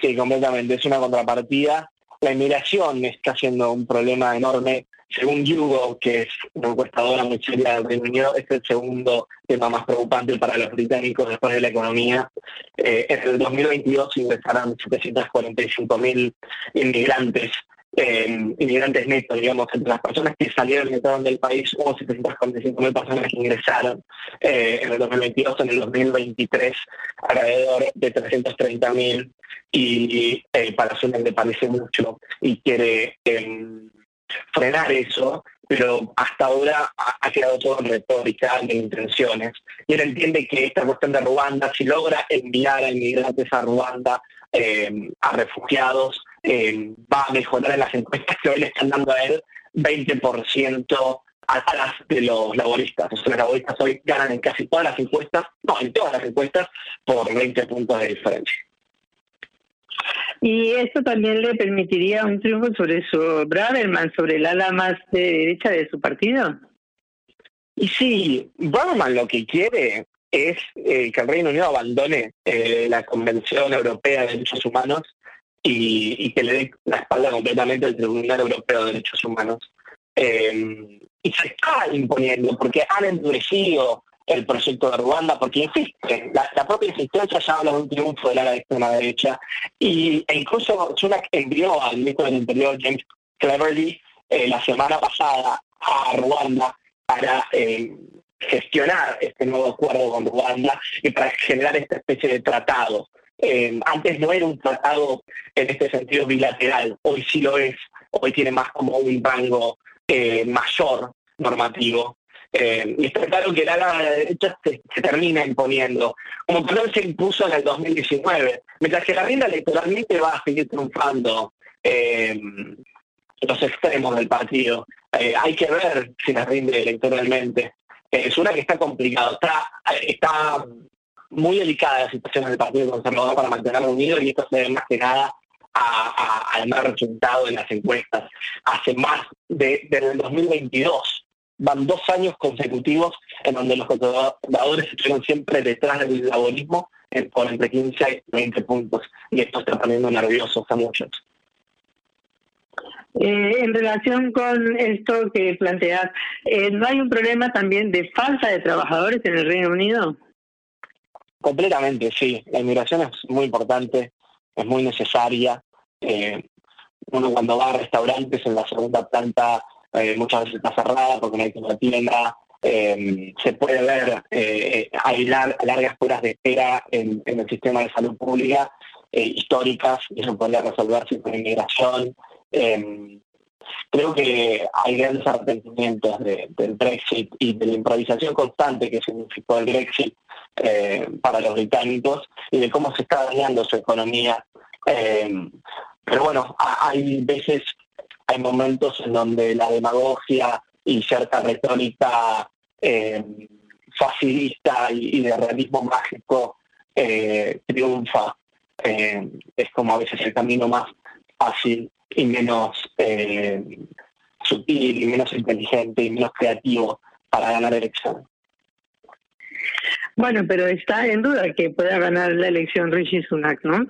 [SPEAKER 14] Sí, completamente, es una contrapartida. La inmigración está siendo un problema enorme según Yugo, que es una encuestadora muy seria del Reino Unido, es el segundo tema más preocupante para los británicos después de la economía. Eh, en el 2022 ingresaron 745.000 inmigrantes, eh, inmigrantes netos, digamos, entre las personas que salieron y entraron del país, hubo 745.000 personas que ingresaron eh, en el 2022, en el 2023 alrededor de 330.000 y para Sunak le parece mucho y quiere em, frenar eso, pero hasta ahora ha, quedado todo en retórica, en intenciones. Y él entiende que esta cuestión de Ruanda, si logra enviar a inmigrantes a Ruanda, eh, a refugiados, eh, va a mejorar en las encuestas que hoy le están dando a él 20% atrás de los laboristas. los laboristas hoy ganan en casi todas las encuestas, no, en todas las encuestas, por 20 puntos de diferencia.
[SPEAKER 15] Y esto también le permitiría un triunfo sobre su Braverman, sobre el ala más de derecha de su partido.
[SPEAKER 14] Y sí, Braverman lo que quiere es eh, que el Reino Unido abandone eh, la Convención Europea de Derechos Humanos y, que le dé la espalda completamente al Tribunal Europeo de Derechos Humanos. Eh, y se está imponiendo, porque han endurecido el proyecto de Ruanda, porque insiste, la, propia insistencia ya habla de un triunfo de la extrema derecha, y, e incluso Sunak envió al ministro del Interior, James Cleverly, eh, la semana pasada a Ruanda para eh, gestionar este nuevo acuerdo con Ruanda y para generar esta especie de tratado. Eh, antes no era un tratado en este sentido bilateral, hoy sí lo es, hoy tiene más como un rango mayor normativo eh, y está claro que la ala derecha se, termina imponiendo, como también se impuso en el 2019, mientras que la rienda electoralmente va a seguir triunfando eh, los extremos del partido. Eh, hay que ver si la rinde electoralmente. es una que está complicada, está, está muy delicada la situación del Partido Conservador para mantenerlo unido y esto se debe más que nada al mal resultado en las encuestas. Hace más de, desde el 2022 van dos años consecutivos en donde los conservadores estuvieron siempre detrás del laborismo por entre 15 y 20 puntos. Y esto está poniendo nerviosos a muchos.
[SPEAKER 15] Eh, en relación con esto que planteas, eh, ¿no hay un problema también de falta de trabajadores en el Reino Unido?
[SPEAKER 14] Completamente, sí. La inmigración es muy importante, es muy necesaria. Eh, uno cuando va a restaurantes en la segunda planta eh, muchas veces está cerrada porque no hay una tienda, eh, se puede ver, eh, hay largas horas de espera en, el sistema de salud pública históricas y eso podría resolverse con inmigración. creo que hay grandes arrepentimientos del Brexit y de la improvisación constante que significó el Brexit para los británicos y de cómo se está dañando su economía. pero bueno, hay veces hay momentos en donde la demagogia y cierta retórica eh, facilista y, de realismo mágico eh, triunfa. Eh, es como a veces el camino más fácil y menos sutil y menos inteligente y menos creativo para ganar elecciones.
[SPEAKER 15] Bueno, pero está en duda que pueda ganar la elección Rishi Sunak, ¿no?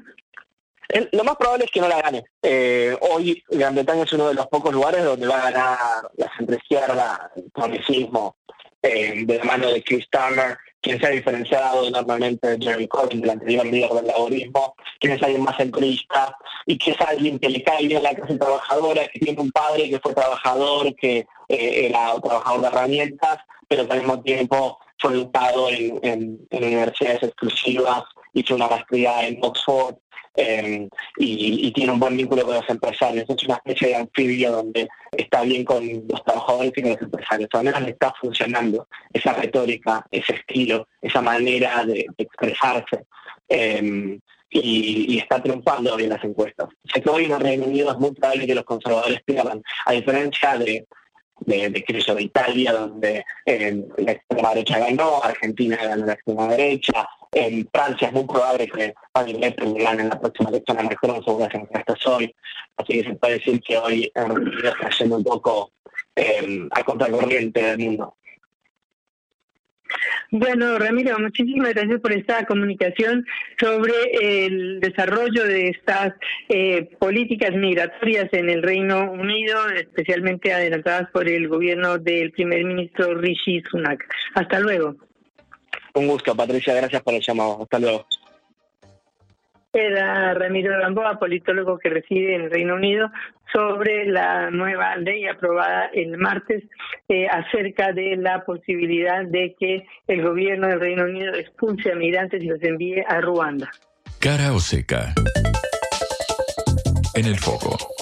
[SPEAKER 14] Lo más probable es que no la gane. Eh, hoy Gran Bretaña es uno de los pocos lugares donde va a ganar la centroizquierda, el progresismo, eh, de la mano de Chris Turner, quien se ha diferenciado enormemente de Jeremy Corbyn, del anterior líder del laborismo, quien es alguien más centrista y que es alguien que le cae bien la clase trabajadora, que tiene un padre que fue trabajador, que eh, era trabajador de herramientas, pero al mismo tiempo fue educado en, en universidades exclusivas, hizo una maestría en Oxford, Em, y, tiene un buen vínculo con los empresarios. Es una especie de anfibio donde está bien con los trabajadores y con los empresarios. De menos le está funcionando esa retórica, ese estilo, esa manera de, expresarse. Em, y, está triunfando en las encuestas. Que hoy en el Reino Unido es muy probable que los conservadores pierdan, a diferencia de de, de de Italia, donde la extrema derecha ganó, Argentina ganó la extrema derecha, en Francia es muy probable que Biden gane en la próxima elección a Macron, según las encuestas hoy. Así que se puede decir que hoy está yendo un poco eh, a contracorriente del mundo.
[SPEAKER 15] Bueno, Ramiro, muchísimas gracias por esta comunicación sobre el desarrollo de estas eh, políticas migratorias en el Reino Unido, especialmente adelantadas por el gobierno del primer ministro Rishi Sunak. Hasta luego.
[SPEAKER 14] Un gusto, Patricia. Gracias por el llamado. Hasta luego.
[SPEAKER 15] Era Ramiro Gamboa, politólogo que reside en el Reino Unido, sobre la nueva ley aprobada el martes eh, acerca de la posibilidad de que el gobierno del Reino Unido expulse a migrantes y los envíe a Ruanda.
[SPEAKER 3] Cara o seca. En el foco.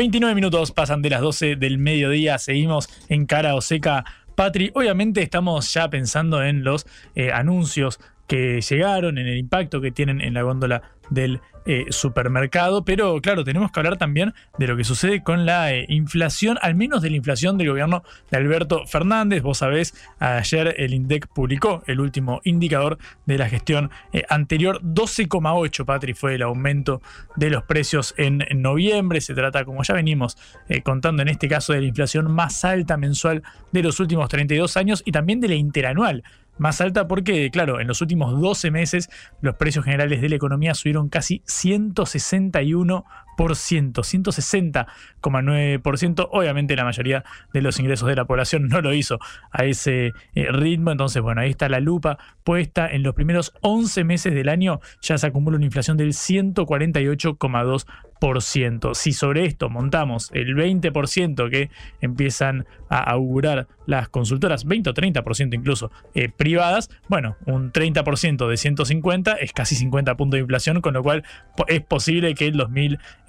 [SPEAKER 1] 29 minutos pasan de las 12 del mediodía, seguimos en cara o seca. Patri, obviamente estamos ya pensando en los eh, anuncios que llegaron, en el impacto que tienen en la góndola del eh, supermercado, pero claro, tenemos que hablar también de lo que sucede con la eh, inflación, al menos de la inflación del gobierno de Alberto Fernández. Vos sabés, ayer el INDEC publicó el último indicador de la gestión eh, anterior, 12,8, Patri, fue el aumento de los precios en, en noviembre. Se trata, como ya venimos contando en este caso, de la inflación más alta mensual de los últimos 32 años y también de la interanual más alta porque, claro, en los últimos 12 meses los precios generales de la economía subieron casi 161%, 160,9%. Obviamente la mayoría de los ingresos de la población no lo hizo a ese eh, ritmo. Entonces, bueno, ahí está la lupa puesta. En los primeros 11 meses del año ya se acumula una inflación del 148,2%. Si sobre esto montamos el 20% que empiezan a augurar las consultoras, 20 o 30% incluso eh, privadas, bueno, un 30% de 150 es casi 50 puntos de inflación, con lo cual es posible que el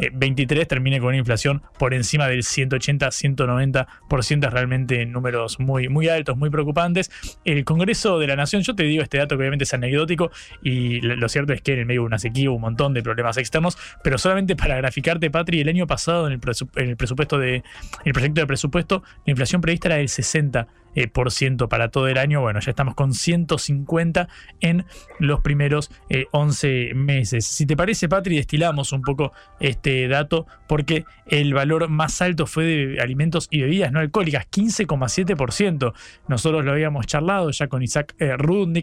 [SPEAKER 1] 2023 termine con una inflación por encima del 180-190%, es realmente números muy, muy altos, muy preocupantes. El Congreso de la Nación, yo te digo este dato que obviamente es anecdótico y lo cierto es que en el medio de una sequía un montón de problemas externos, pero solamente para graficarte, Patri, el año pasado en el, presupuesto de el proyecto de presupuesto, la inflación prevista era del 60 eh, por ciento para todo el año. Bueno, ya estamos con 150 en los primeros 11 eh, meses. Si te parece, Patri, destilamos un poco este dato porque el valor más alto fue de alimentos y bebidas no alcohólicas, 15,7%. Nosotros lo habíamos charlado ya con Isaac eh,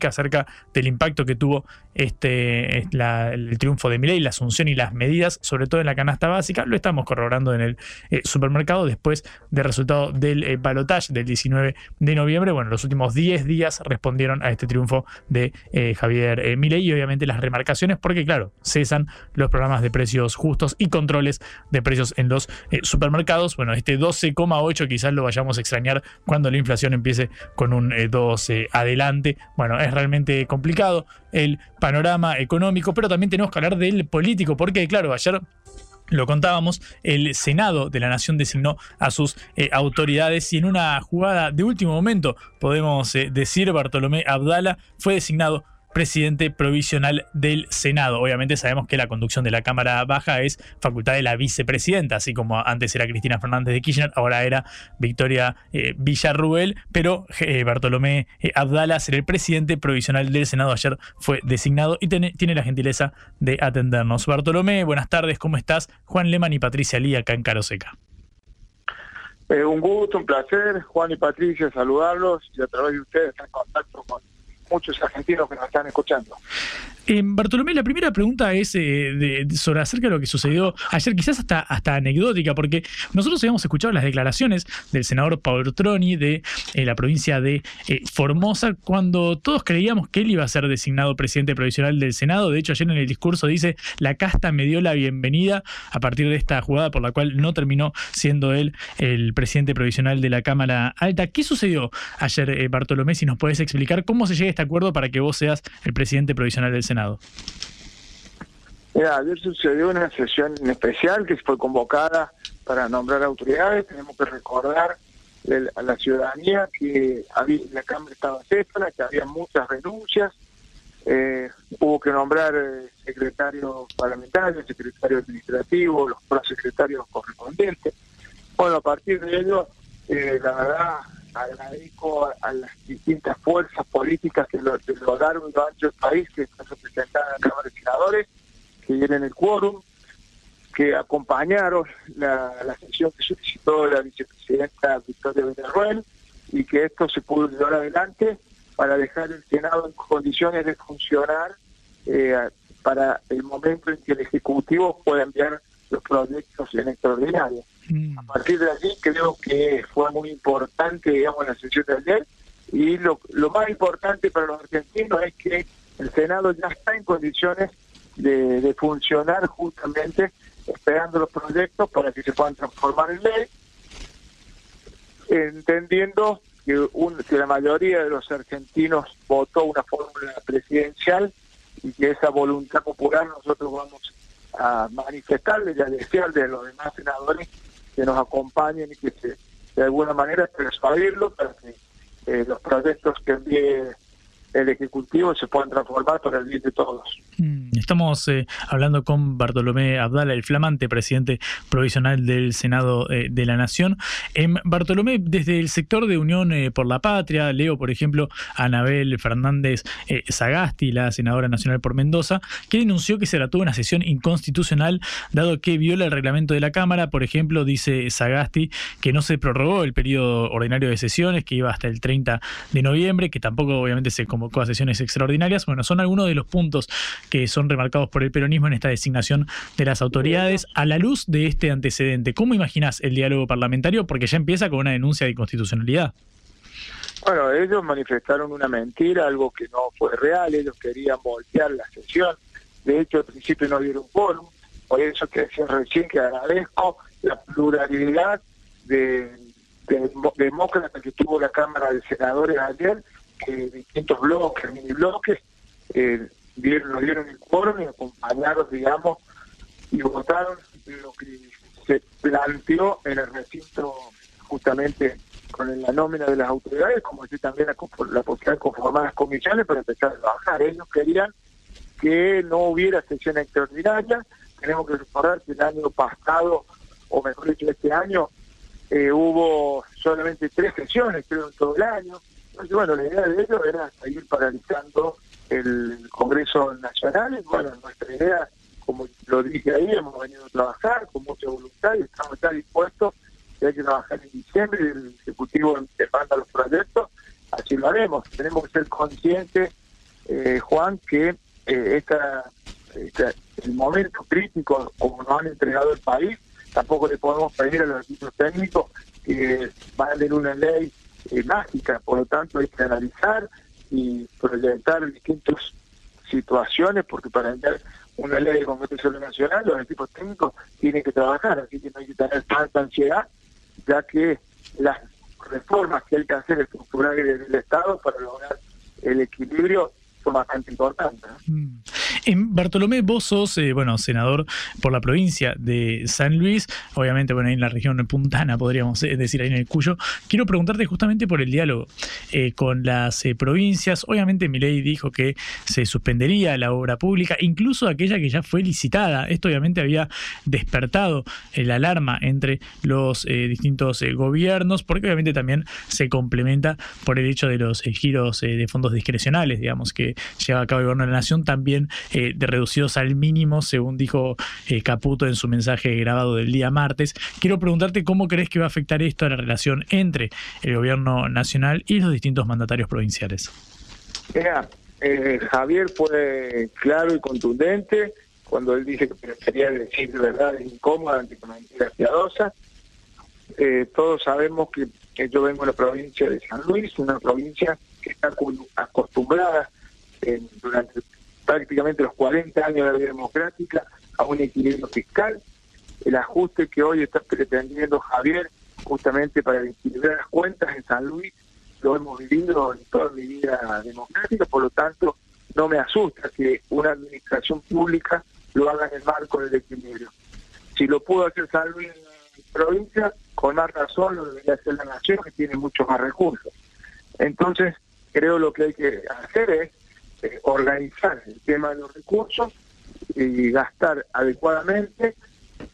[SPEAKER 1] acerca del impacto que tuvo este, el triunfo de Milei, la asunción y las medidas, sobre todo en la canasta básica. Lo estamos corroborando en el supermercado después del resultado del balotaje del 19 de noviembre. Bueno, los últimos 10 días respondieron a este triunfo de eh, Javier eh, Milei y obviamente las remarcaciones, porque claro, cesan los programas de precios justos y controles de precios en los eh, supermercados. Bueno, este 12,8 quizás lo vayamos a extrañar cuando la inflación empiece con un 12 adelante. Bueno, es realmente complicado el panorama económico, pero también tenemos que hablar del político, porque claro, ayer lo contábamos, el Senado de la Nación designó a sus eh, autoridades y en una jugada de último momento, podemos eh, decir, Bartolomé Abdala fue designado presidente provisional del Senado. Obviamente sabemos que la conducción de la Cámara Baja es facultad de la vicepresidenta, así como antes era Cristina Fernández de Kirchner, ahora era Victoria eh, Villarruel, pero eh, Bartolomé eh, Abdala será el presidente provisional del Senado. Ayer fue designado y tiene, la gentileza de atendernos. Bartolomé, buenas tardes, ¿cómo estás? Juan Leman y Patricia Lía acá en Caroseca.
[SPEAKER 16] un gusto, un placer, Juan y Patricia, saludarlos y a través de ustedes estar en contacto con muchos argentinos que nos están escuchando.
[SPEAKER 1] Eh, Bartolomé, la primera pregunta es eh, sobre acerca de lo que sucedió ayer, quizás hasta, hasta anecdótica, porque nosotros habíamos escuchado las declaraciones del senador Troni de eh, la provincia de Formosa, cuando todos creíamos que él iba a ser designado presidente provisional del Senado. De hecho, ayer en el discurso dice, la casta me dio la bienvenida a partir de esta jugada por la cual no terminó siendo él el presidente provisional de la Cámara Alta. ¿Qué sucedió ayer, Bartolomé? Si nos puedes explicar cómo se llega a este acuerdo para que vos seas el presidente provisional del Senado.
[SPEAKER 16] Mira, ayer sucedió una sesión especial que fue convocada para nombrar autoridades. Tenemos que recordar a la ciudadanía que la Cámara estaba céfala, que había muchas renuncias, eh, hubo que nombrar eh, secretario parlamentario, secretario administrativo, los prosecretarios correspondientes. Bueno, a partir de ello, eh, la verdad, agradezco a, las distintas fuerzas políticas que lo, que lo largo y lo ancho del país, que están representadas en la Cámara de Senadores, que vienen el quórum, que acompañaron la, sesión que solicitó la vicepresidenta Victoria Villarruel y que esto se pudo llevar adelante para dejar el Senado en condiciones de funcionar eh, para el momento en que el Ejecutivo pueda enviar los proyectos en extraordinario. Mm. A partir de allí creo que fue muy importante, digamos, la sesión de ayer y lo, lo más importante para los argentinos es que el Senado ya está en condiciones de, de funcionar justamente esperando los proyectos para que se puedan transformar en ley, entendiendo que, un, que la mayoría de los argentinos votó una fórmula presidencial y que esa voluntad popular nosotros vamos a manifestarle y a desearle a los demás senadores que nos acompañen y que se, de alguna manera persuadirlo para que eh, los proyectos que envíe el Ejecutivo se puedan transformar para el bien de todos.
[SPEAKER 1] Mm, estamos eh, hablando con Bartolomé Abdala, el flamante presidente provisional del Senado eh, de la Nación. Em, Bartolomé, desde el sector de Unión eh, por la Patria, leo, por ejemplo, a Anabel Fernández Sagasti, la senadora nacional por Mendoza, que denunció que se trató de una sesión inconstitucional, dado que viola el reglamento de la Cámara. Por ejemplo, dice Sagasti que no se prorrogó el periodo ordinario de sesiones, que iba hasta el 30 de noviembre, que tampoco obviamente se convocó a sesiones extraordinarias. Bueno, son algunos de los puntos que son remarcados por el peronismo en esta designación de las autoridades. A la luz de este antecedente, ¿cómo imaginas el diálogo parlamentario? Porque ya empieza con una denuncia de inconstitucionalidad.
[SPEAKER 16] Bueno, ellos manifestaron una mentira, algo que no fue real, ellos querían voltear la sesión, de hecho al principio no dieron quórum, por eso que decía recién que agradezco la pluralidad de, de demócratas que tuvo la Cámara de Senadores ayer, que distintos bloques, mini bloques, eh, dieron, nos dieron el quórum y acompañaron, digamos, y votaron lo que se planteó en el recinto justamente con la nómina de las autoridades, como decir también la, la posibilidad de conformar las comisiones para empezar a trabajar. Ellos querían que no hubiera sesión extraordinaria. Tenemos que recordar que el año pasado, o mejor dicho, este año, eh, hubo solamente tres sesiones, creo, en todo el año. Bueno, la idea de ellos era seguir paralizando el Congreso Nacional. bueno, nuestra idea, como lo dije ahí, hemos venido a trabajar con mucha voluntad y estamos ya dispuestos. Si hay que trabajar en diciembre y el Ejecutivo manda los proyectos, así lo haremos. Tenemos que ser conscientes, eh, Juan, que eh, esta, el momento crítico, como nos han entregado el país, tampoco le podemos pedir a los equipos técnicos que manden una ley eh, mágica. Por lo tanto, hay que analizar, y proyectar distintas situaciones, porque para enviar una ley de Congreso Nacional, los equipos técnicos tienen que trabajar, así que no hay que tener tanta ansiedad, ya que las reformas que hay que hacer estructurales del Estado para lograr el equilibrio son bastante importantes. Mm.
[SPEAKER 1] En Bartolomé, vos sos, eh, bueno, senador por la provincia de San Luis, obviamente, bueno, ahí en la región puntana, podríamos eh, decir, ahí en el Cuyo. Quiero preguntarte justamente por el diálogo eh, con las provincias. Obviamente, mi ley dijo que se suspendería la obra pública, incluso aquella que ya fue licitada. Esto, obviamente, había despertado la alarma entre los distintos gobiernos, porque obviamente también se complementa por el hecho de los giros de fondos discrecionales, digamos, que lleva a cabo el gobierno de la Nación, también eh, de reducidos al mínimo, según dijo eh, Caputo en su mensaje grabado del día martes. Quiero preguntarte cómo crees que va a afectar esto a la relación entre el gobierno nacional y los distintos mandatarios provinciales.
[SPEAKER 16] Mira, eh, Javier fue claro y contundente cuando él dice que prefería decir verdad incómoda ante mentiras piadosas. todos sabemos que, yo vengo de la provincia de San Luis, una provincia que está acostumbrada durante prácticamente los 40 años de la vida democrática a un equilibrio fiscal. El ajuste que hoy está pretendiendo Javier justamente para equilibrar las cuentas en San Luis lo hemos vivido en toda mi vida democrática, por lo tanto no me asusta que una administración pública lo haga en el marco del equilibrio. Si lo pudo hacer San Luis en provincia, con más razón lo debería hacer la nación que tiene muchos más recursos. Entonces, creo lo que hay que hacer es eh, organizar el tema de los recursos y gastar adecuadamente,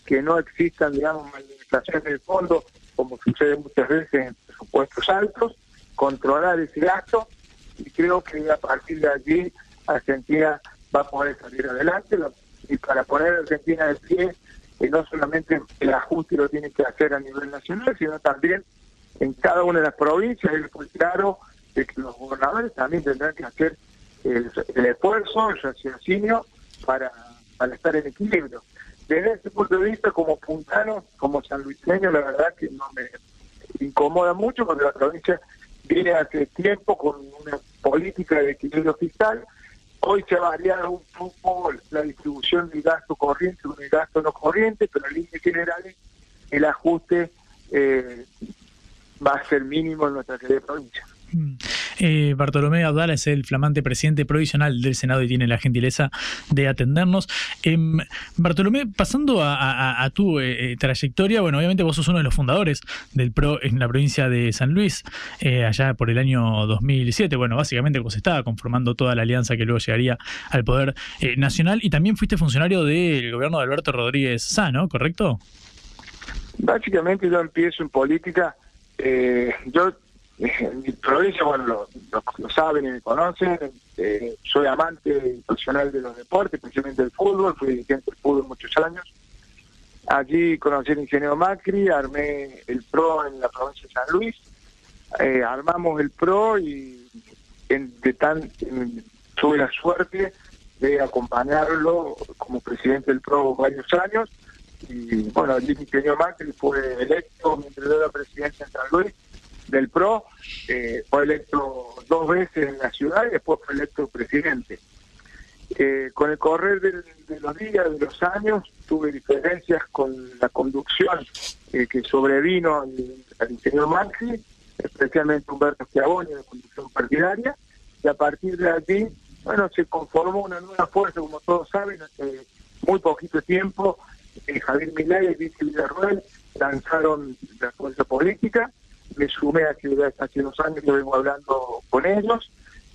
[SPEAKER 16] que no existan, digamos, malversaciones del fondo, como sucede muchas veces en presupuestos altos, controlar ese gasto y creo que a partir de allí Argentina va a poder salir adelante y para poner a Argentina de pie, que no solamente el ajuste lo tiene que hacer a nivel nacional, sino también en cada una de las provincias, es claro de que los gobernadores también tendrán que hacer el, esfuerzo, el raciocinio para, para estar en equilibrio. Desde ese punto de vista, como puntano, como sanluiseño, la verdad que no me incomoda mucho porque la provincia viene hace tiempo con una política de equilibrio fiscal. Hoy se ha variado un poco la distribución del gasto corriente con el gasto no corriente, pero en líneas generales el ajuste eh, va a ser mínimo en nuestra provincia.
[SPEAKER 1] Eh, Bartolomé Abdala es el flamante presidente provisional del Senado y tiene la gentileza de atendernos. Em, Bartolomé, pasando a, tu eh, eh, trayectoria, bueno, obviamente vos sos uno de los fundadores del PRO en la provincia de San Luis, allá por el año 2007. Bueno, básicamente vos estaba conformando toda la alianza que luego llegaría al poder nacional y también fuiste funcionario del gobierno de Alberto Rodríguez Sano, ¿correcto?
[SPEAKER 16] Básicamente yo empiezo en política. yo [LAUGHS] en mi provincia, bueno, lo, saben y me conocen, eh, soy amante profesional de los deportes, especialmente del fútbol, fui dirigente del fútbol muchos años. Allí conocí al ingeniero Macri, armé el PRO en la provincia de San Luis, eh, armamos el PRO y de tan, tuve la suerte de acompañarlo como presidente del PRO varios años. Y bueno, allí el ingeniero Macri fue electo mientras yo era presidente en San Luis del PRO, eh, fue electo dos veces en la ciudad y después fue electo presidente. Eh, con el correr de los días, de los años, tuve diferencias con la conducción eh, que sobrevino al, al ingeniero Maxi, especialmente Humberto Schiavoni, de conducción partidaria, y a partir de allí, bueno, se conformó una nueva fuerza, como todos saben, hace muy poquito tiempo, Javier Milay y Vicky Villarruel lanzaron la fuerza política, me sumé hace, hace unos años que vengo hablando con ellos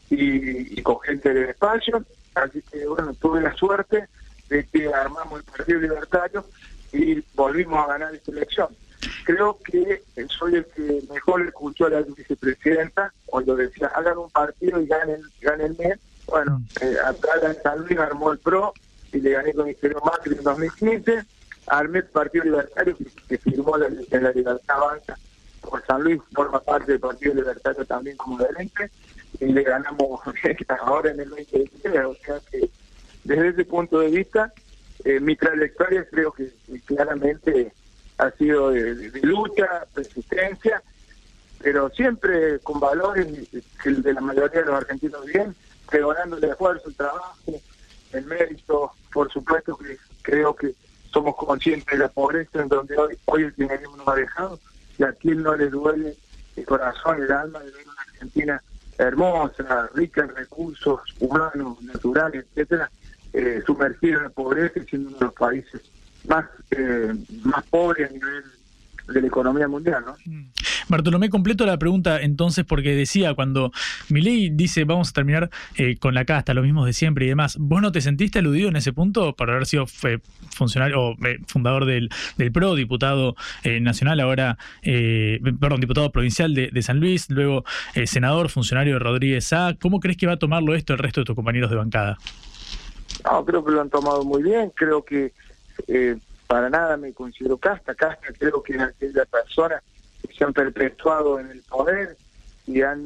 [SPEAKER 16] y, con gente del espacio, así que bueno, tuve la suerte de que armamos el Partido Libertario y volvimos a ganar esta elección. Creo que soy el que mejor escuchó a la vicepresidenta cuando decía hagan un partido y ganen, ganen mes. Bueno, eh, acá San Luis armó el PRO y le gané con el Ministerio Macri en 2015. Armé el Partido Libertario que, firmó la, la Libertad Avanza por San Luis forma parte del Partido Libertario también como gerente y le ganamos [LAUGHS] ahora en el 2023, o sea que desde ese punto de vista eh, mi trayectoria creo que claramente ha sido de, lucha, persistencia, pero siempre con valores que de la mayoría de los argentinos bien, pregonando el esfuerzo, el trabajo, el mérito, por supuesto que creo que somos conscientes de la pobreza en donde hoy, hoy el dinero nos ha dejado, y a quien no le duele el corazón, el alma de ver una Argentina hermosa, rica en recursos humanos, naturales, etcétera, eh, sumergida en la pobreza y siendo uno de los países más, eh, más pobres a nivel de la economía mundial, ¿no? Mm.
[SPEAKER 1] Bartolomé, completo la pregunta entonces porque decía cuando Milei dice vamos a terminar eh, con la casta, lo mismo de siempre y demás, ¿vos no te sentiste aludido en ese punto por haber sido funcionario o eh, fundador del, del, PRO, diputado eh, nacional, ahora, perdón, diputado provincial de, San Luis, luego senador, funcionario de Rodríguez A? ¿Cómo crees que va a tomarlo esto el resto de tus compañeros de bancada?
[SPEAKER 16] No, creo que lo han tomado muy bien, creo que para nada me considero casta, casta creo que es aquella persona que se han perpetuado en el poder y han,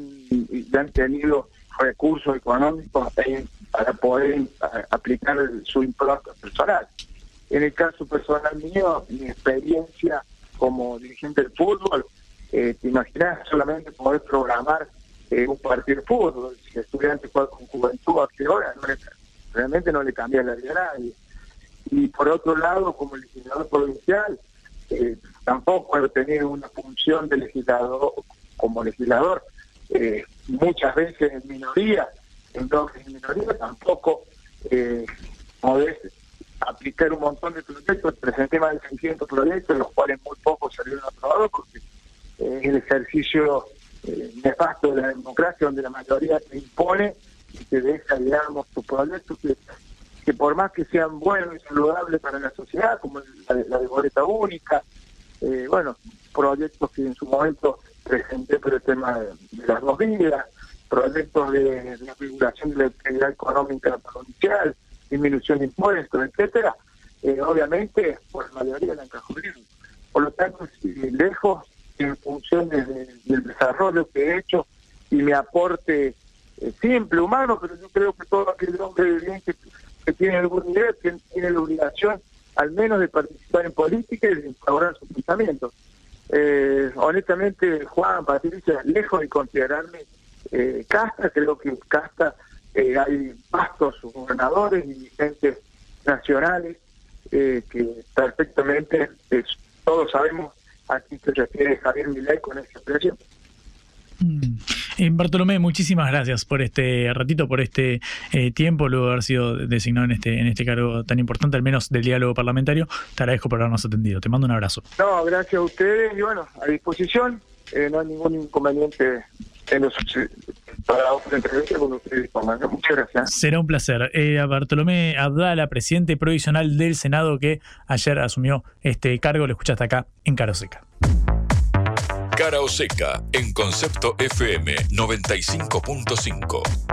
[SPEAKER 16] han tenido recursos económicos para poder aplicar su impronta personal. En el caso personal mío, mi experiencia como dirigente del fútbol, eh, te imaginas solamente poder programar eh, un partido de fútbol, si estudiante juega con juventud a qué hora, realmente no le cambia la vida a nadie y por otro lado, como legislador provincial, eh, tampoco he tenido una función de legislador como legislador, eh, muchas veces en minoría, en bloques en minoría, tampoco eh, podés aplicar un montón de proyectos, presenté más de 600 proyectos, los cuales muy pocos salieron aprobados porque eh, es el ejercicio eh, nefasto de la democracia donde la mayoría te impone y te deja, digamos, tus proyectos que, que por más que sean buenos y saludables para la sociedad, como la, de, la de única, eh, bueno, proyectos que en su momento presenté por el tema de, las dos vidas, proyectos de, la regulación de la actividad económica provincial, disminución de impuestos, etcétera, eh, obviamente por la mayoría la han Por lo tanto, lejos en función del desarrollo que he hecho y mi aporte eh, simple, humano, pero yo creo que todo aquel hombre de bien que, tiene algún nivel tiene, la obligación al menos de participar en política y de instaurar sus pensamientos. Eh, honestamente, Juan, Patricia, lejos de considerarme eh, casta, creo que casta eh, hay vastos gobernadores y dirigentes nacionales que perfectamente todos sabemos a quién se refiere Javier Milei con esa expresión.
[SPEAKER 1] Mm. Bartolomé, muchísimas gracias por este ratito, por este eh, tiempo, luego de haber sido designado en este, en este cargo tan importante, al menos del diálogo parlamentario. Te agradezco por habernos atendido. Te mando un abrazo.
[SPEAKER 16] No, gracias a ustedes y bueno, a disposición. Eh, no hay ningún inconveniente en los, para otra entrevista con ustedes. Muchas gracias.
[SPEAKER 1] Será un placer. Eh, a Bartolomé Abdala, presidente provisional del Senado que ayer asumió este cargo, lo escuchaste acá en Caroseca.
[SPEAKER 3] Cara o seca en Concepto FM 95.5.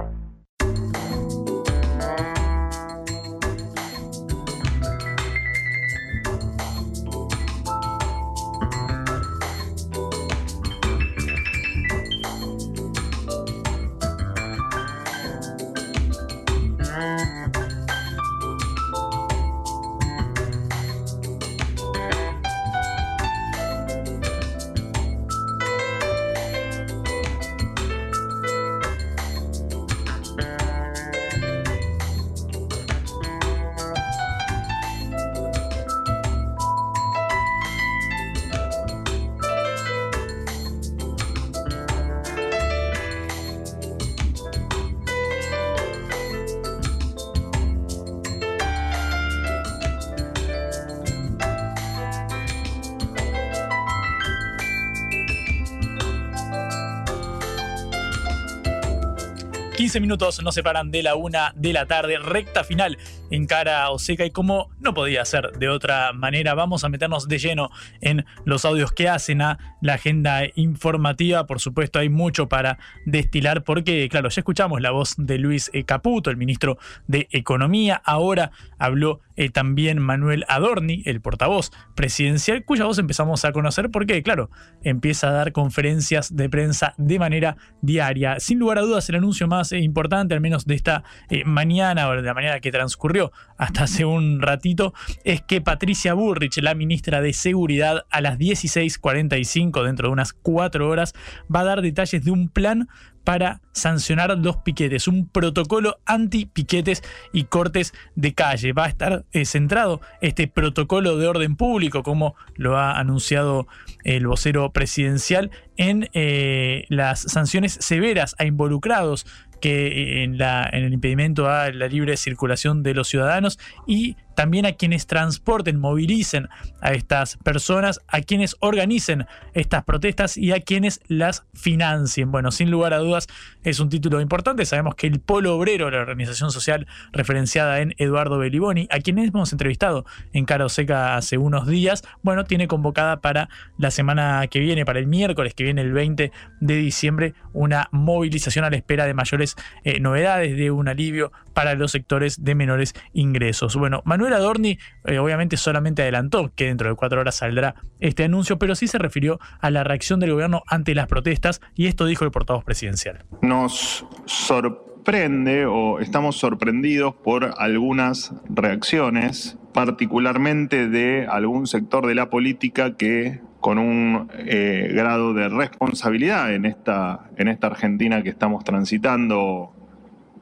[SPEAKER 1] 15 minutos nos separan de la una de la tarde, recta final en cara o seca y como no podía ser de otra manera, vamos a meternos de lleno en los audios que hacen a la agenda informativa. Por supuesto, hay mucho para destilar porque, claro, ya escuchamos la voz de Luis eh, Caputo, el ministro de Economía. Ahora habló eh, también Manuel Adorni, el portavoz presidencial, cuya voz empezamos a conocer porque, claro, empieza a dar conferencias de prensa de manera diaria. Sin lugar a dudas, el anuncio más eh, importante, al menos de esta mañana o de la mañana que transcurrió, hasta hace un ratito es que Patricia Burrich, la ministra de Seguridad, a las 16.45, dentro de unas cuatro horas, va a dar detalles de un plan para sancionar los piquetes, un protocolo anti-piquetes y cortes de calle. Va a estar eh, centrado este protocolo de orden público, como lo ha anunciado el vocero presidencial, en eh, las sanciones severas a involucrados que en, la, en el impedimento a la libre circulación de los ciudadanos y también a quienes transporten, movilicen a estas personas, a quienes organicen estas protestas y a quienes las financien. Bueno, sin lugar a dudas es un título importante. Sabemos que el Polo Obrero, la organización social referenciada en Eduardo Beliboni, a quien hemos entrevistado en Caro Seca hace unos días, bueno, tiene convocada para la semana que viene, para el miércoles que viene, el 20 de diciembre, una movilización a la espera de mayores eh, novedades, de un alivio para los sectores de menores ingresos. Bueno, Manuel Adorni eh, obviamente solamente adelantó que dentro de cuatro horas saldrá este anuncio, pero sí se refirió a la reacción del gobierno ante las protestas y esto dijo el portavoz presidencial.
[SPEAKER 16] Nos sorprende o estamos sorprendidos por algunas reacciones, particularmente de algún sector de la política que con un eh, grado de responsabilidad en esta, en esta Argentina que estamos transitando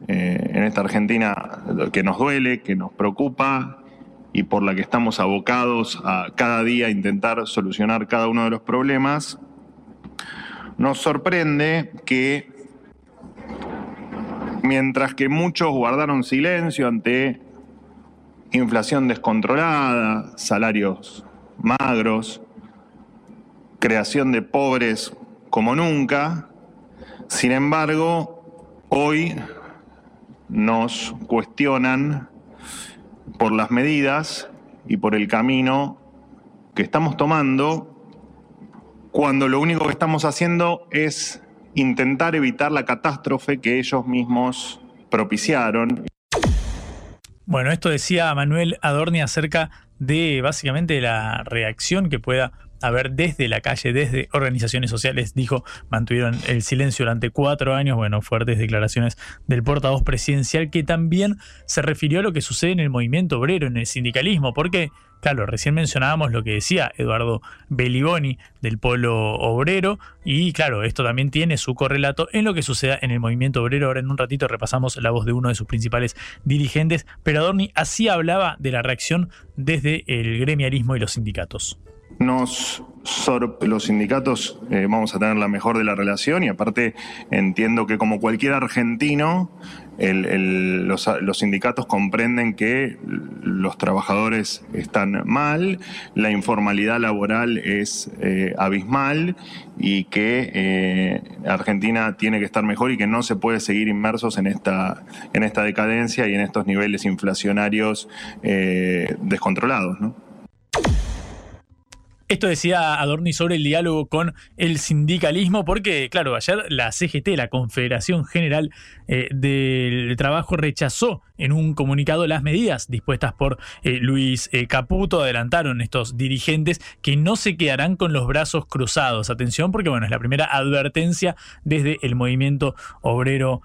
[SPEAKER 16] eh, en esta Argentina que nos duele, que nos preocupa y por la que estamos abocados a cada día intentar solucionar cada uno de los problemas, nos sorprende que mientras que muchos guardaron silencio ante
[SPEAKER 17] inflación descontrolada, salarios magros, creación de pobres como nunca. Sin embargo, hoy nos cuestionan por las medidas y por el camino que estamos tomando cuando lo único que estamos haciendo es intentar evitar la catástrofe que ellos mismos propiciaron.
[SPEAKER 1] Bueno, esto decía Manuel Adorni acerca de básicamente la reacción que pueda haber desde la calle, desde organizaciones sociales, dijo, mantuvieron el silencio durante cuatro años, bueno, fuertes declaraciones del portavoz presidencial que también se refirió a lo que sucede en el movimiento obrero, en el sindicalismo, porque, claro, recién mencionábamos lo que decía Eduardo Beliboni del polo obrero, y claro, esto también tiene su correlato en lo que suceda en el movimiento obrero. Ahora en un ratito repasamos la voz de uno de sus principales dirigentes, pero Adorni así hablaba de la reacción desde el gremialismo y los sindicatos.
[SPEAKER 17] Nos los sindicatos eh, vamos a tener la mejor de la relación y aparte entiendo que como cualquier argentino los, sindicatos comprenden que los trabajadores están mal, la informalidad laboral es eh, abismal y que eh, Argentina tiene que estar mejor y que no se puede seguir inmersos en esta, en esta decadencia y en estos niveles inflacionarios descontrolados. ¿no?
[SPEAKER 1] Esto decía Adorni sobre el diálogo con el sindicalismo, porque, claro, ayer la CGT, la Confederación General eh, del Trabajo, rechazó en un comunicado las medidas dispuestas por eh, Luis eh, Caputo. Adelantaron estos dirigentes que no se quedarán con los brazos cruzados. Atención, porque, bueno, es la primera advertencia desde el movimiento obrero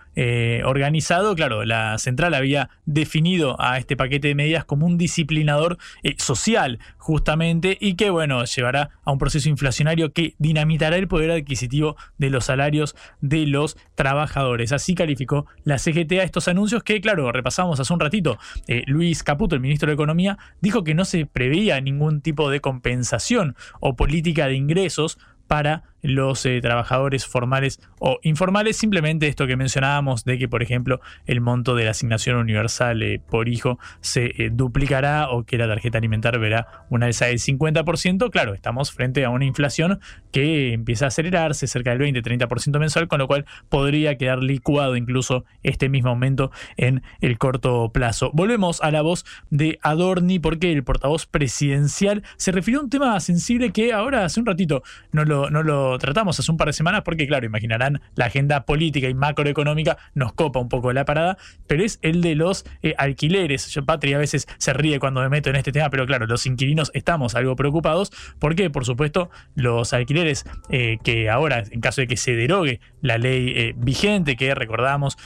[SPEAKER 1] organizado. Claro, la central había definido a este paquete de medidas como un disciplinador social, justamente, y que, bueno, llevará a un proceso inflacionario que dinamitará el poder adquisitivo de los salarios de los trabajadores. Así calificó la CGT a estos anuncios que, claro, repasamos hace un ratito. Eh, Luis Caputo, el ministro de Economía, dijo que no se preveía ningún tipo de compensación o política de ingresos para los eh, trabajadores formales o informales. Simplemente esto que mencionábamos de que, por ejemplo, el monto de la asignación universal eh, por hijo se eh, duplicará o que la tarjeta alimentar verá una alza del 50%. Claro, estamos frente a una inflación que empieza a acelerarse cerca del 20-30% mensual, con lo cual podría quedar licuado incluso este mismo aumento en el corto plazo. Volvemos a la voz de Adorni porque el portavoz presidencial se refirió a un tema sensible que ahora hace un ratito no lo, no lo tratamos hace un par de semanas porque, claro, imaginarán, la agenda política y macroeconómica nos copa un poco la parada, pero es el de los eh, alquileres. Yo, Patria, a veces se ríe cuando me meto en este tema, pero claro, los inquilinos estamos algo preocupados porque, por supuesto, los alquileres eh, que ahora, en caso de que se derogue la ley eh, vigente, que recordamos,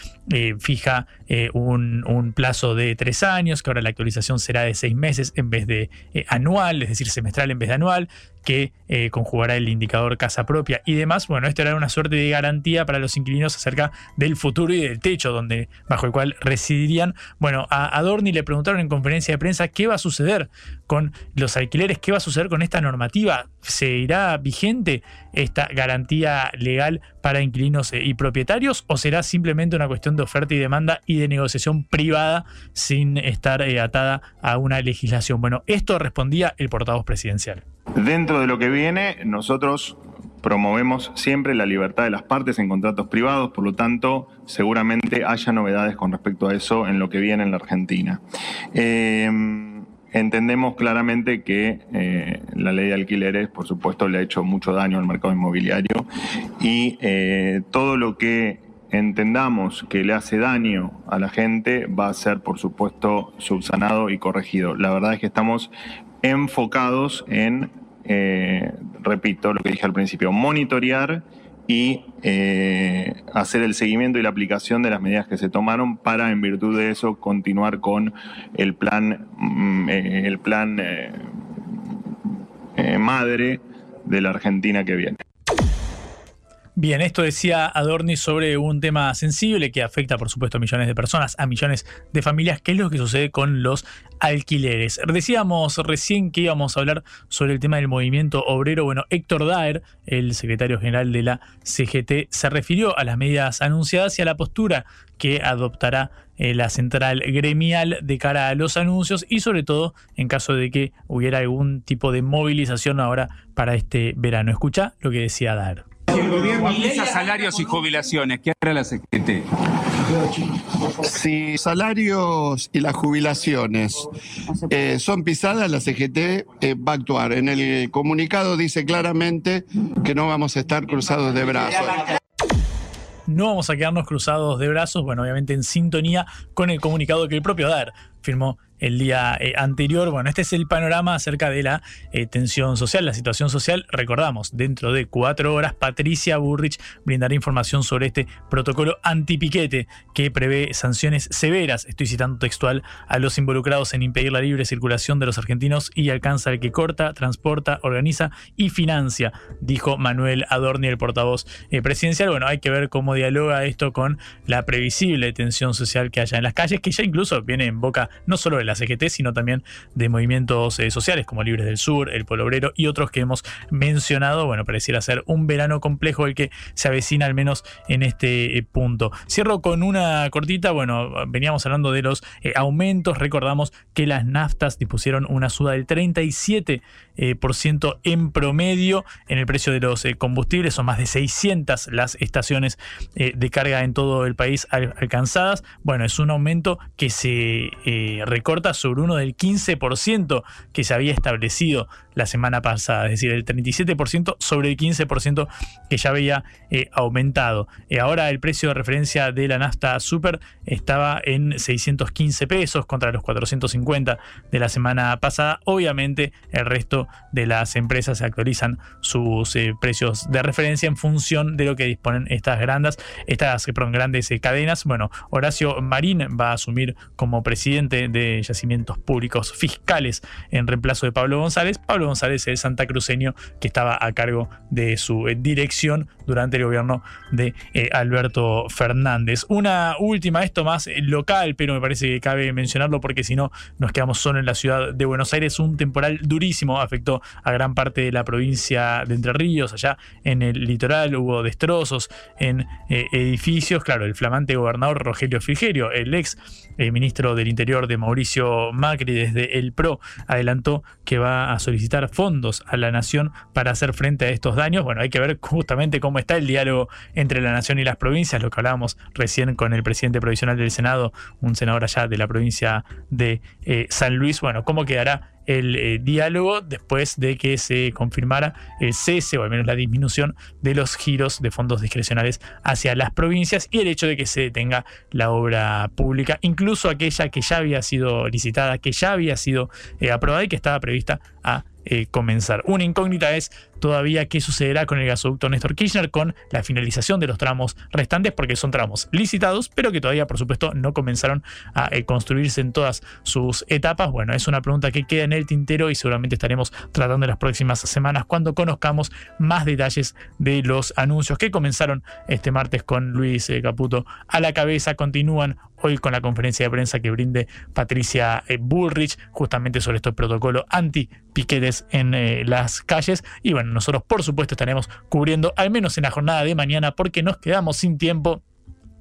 [SPEAKER 1] fija un, un, plazo de tres años, que ahora la actualización será de seis meses en vez de anual, es decir, semestral en vez de anual que eh, conjugará el indicador casa propia y demás. Bueno, esto era una suerte de garantía para los inquilinos acerca del futuro y del techo donde, bajo el cual residirían. Bueno, a Adorni le preguntaron en conferencia de prensa qué va a suceder con los alquileres, qué va a suceder con esta normativa. ¿Se irá vigente esta garantía legal para inquilinos y propietarios o será simplemente una cuestión de oferta y demanda y de negociación privada sin estar eh, atada a una legislación? Bueno, esto respondía el portavoz presidencial.
[SPEAKER 17] Dentro de lo que viene, nosotros promovemos siempre la libertad de las partes en contratos privados, por lo tanto, seguramente haya novedades con respecto a eso en lo que viene en la Argentina. Eh, entendemos claramente que eh, la ley de alquileres, por supuesto, le ha hecho mucho daño al mercado inmobiliario y eh, todo lo que entendamos que le hace daño a la gente va a ser, por supuesto, subsanado y corregido. La verdad es que estamos enfocados en, eh, repito lo que dije al principio, monitorear y eh, hacer el seguimiento y la aplicación de las medidas que se tomaron para, en virtud de eso, continuar con el plan, mm, eh, el plan madre de la Argentina que viene.
[SPEAKER 1] Bien, esto decía Adorni sobre un tema sensible que afecta, por supuesto, a millones de personas, a millones de familias, que es lo que sucede con los alquileres. Decíamos recién que íbamos a hablar sobre el tema del movimiento obrero. Bueno, Héctor Daer, el secretario general de la CGT, se refirió a las medidas anunciadas y a la postura que adoptará eh, la central gremial de cara a los anuncios y sobre todo en caso de que hubiera algún tipo de movilización ahora para este verano. Escucha lo que decía Daer.
[SPEAKER 9] Si el gobierno pisa salarios y jubilaciones, ¿qué hará la CGT?
[SPEAKER 18] Si salarios y las jubilaciones eh, son pisadas, la CGT eh, va a actuar. En el comunicado dice claramente que no vamos a estar cruzados de brazos.
[SPEAKER 1] No vamos a quedarnos cruzados de brazos, bueno, obviamente en sintonía con el comunicado que el propio DAR firmó el día eh, anterior. Bueno, este es el panorama acerca de la eh, tensión social, la situación social. Recordamos, dentro de cuatro horas, Patricia Burrich brindará información sobre este protocolo antipiquete que prevé sanciones severas, estoy citando textual, a los involucrados en impedir la libre circulación de los argentinos y alcanza el que corta, transporta, organiza y financia, dijo Manuel Adorni, el portavoz eh, presidencial. Bueno, hay que ver cómo dialoga esto con la previsible tensión social que haya en las calles, que ya incluso viene en boca no solo de la CGT, sino también de movimientos eh, sociales como Libres del Sur, el Polo Obrero y otros que hemos mencionado. Bueno, pareciera ser un verano complejo el que se avecina al menos en este eh, punto. Cierro con una cortita, bueno, veníamos hablando de los eh, aumentos, recordamos que las naftas dispusieron una suda del 37% por ciento en promedio en el precio de los combustibles, son más de 600 las estaciones de carga en todo el país alcanzadas. Bueno, es un aumento que se recorta sobre uno del 15% que se había establecido la semana pasada, es decir, el 37% sobre el 15% que ya había eh, aumentado. Eh, ahora el precio de referencia de la nafta super estaba en 615 pesos contra los 450 de la semana pasada. Obviamente el resto de las empresas actualizan sus eh, precios de referencia en función de lo que disponen estas grandes, estas grandes cadenas. Bueno, Horacio Marín va a asumir como presidente de yacimientos públicos fiscales en reemplazo de Pablo González. Pablo González, el santacruceño que estaba a cargo de su eh, dirección durante el gobierno de eh, Alberto Fernández. Una última, esto más eh, local, pero me parece que cabe mencionarlo porque si no nos quedamos solo en la ciudad de Buenos Aires. Un temporal durísimo afectó a gran parte de la provincia de Entre Ríos, allá en el litoral hubo destrozos en edificios. Claro, el flamante gobernador Rogelio Frigerio, el ex ministro del Interior de Mauricio Macri desde el PRO, adelantó que va a solicitar fondos a la nación para hacer frente a estos daños. Bueno, hay que ver justamente cómo está el diálogo entre la nación y las provincias, lo que hablábamos recién con el presidente provisional del Senado, un senador allá de la provincia de eh, San Luis. Bueno, cómo quedará el eh, diálogo después de que se confirmara el cese o al menos la disminución de los giros de fondos discrecionales hacia las provincias y el hecho de que se detenga la obra pública, incluso aquella que ya había sido licitada, que ya había sido eh, aprobada y que estaba prevista a eh, comenzar. Una incógnita es todavía qué sucederá con el gasoducto Néstor Kirchner con la finalización de los tramos restantes, porque son tramos licitados, pero que todavía, por supuesto, no comenzaron a eh, construirse en todas sus etapas. Bueno, es una pregunta que queda en el tintero y seguramente estaremos tratando en las próximas semanas cuando conozcamos más detalles de los anuncios que comenzaron este martes con Luis eh, Caputo a la cabeza. Continúan hoy con la conferencia de prensa que brinde Patricia Bullrich, justamente sobre este protocolo anti-piquetes en eh, las calles. Y bueno, nosotros por supuesto estaremos cubriendo, al menos en la jornada de mañana, porque nos quedamos sin tiempo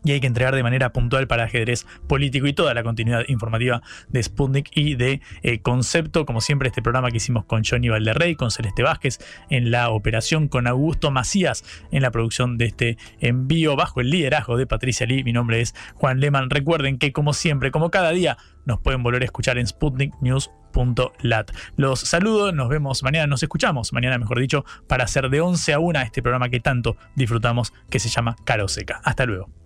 [SPEAKER 1] y hay que entregar de manera puntual para ajedrez político y toda la continuidad informativa de Sputnik y de eh, Concepto, como siempre este programa que hicimos con Johnny Valderrey, con Celeste Vázquez en la operación, con Augusto Macías en la producción de este envío bajo el liderazgo de Patricia Lee. Mi nombre es Juan Leman. Recuerden que como siempre, como cada día, nos pueden volver a escuchar en Sputnik News lat. Los saludo, nos vemos mañana, nos escuchamos mañana, mejor dicho, para hacer de 11 a 1 este programa que tanto disfrutamos que se llama Caro Seca. Hasta luego.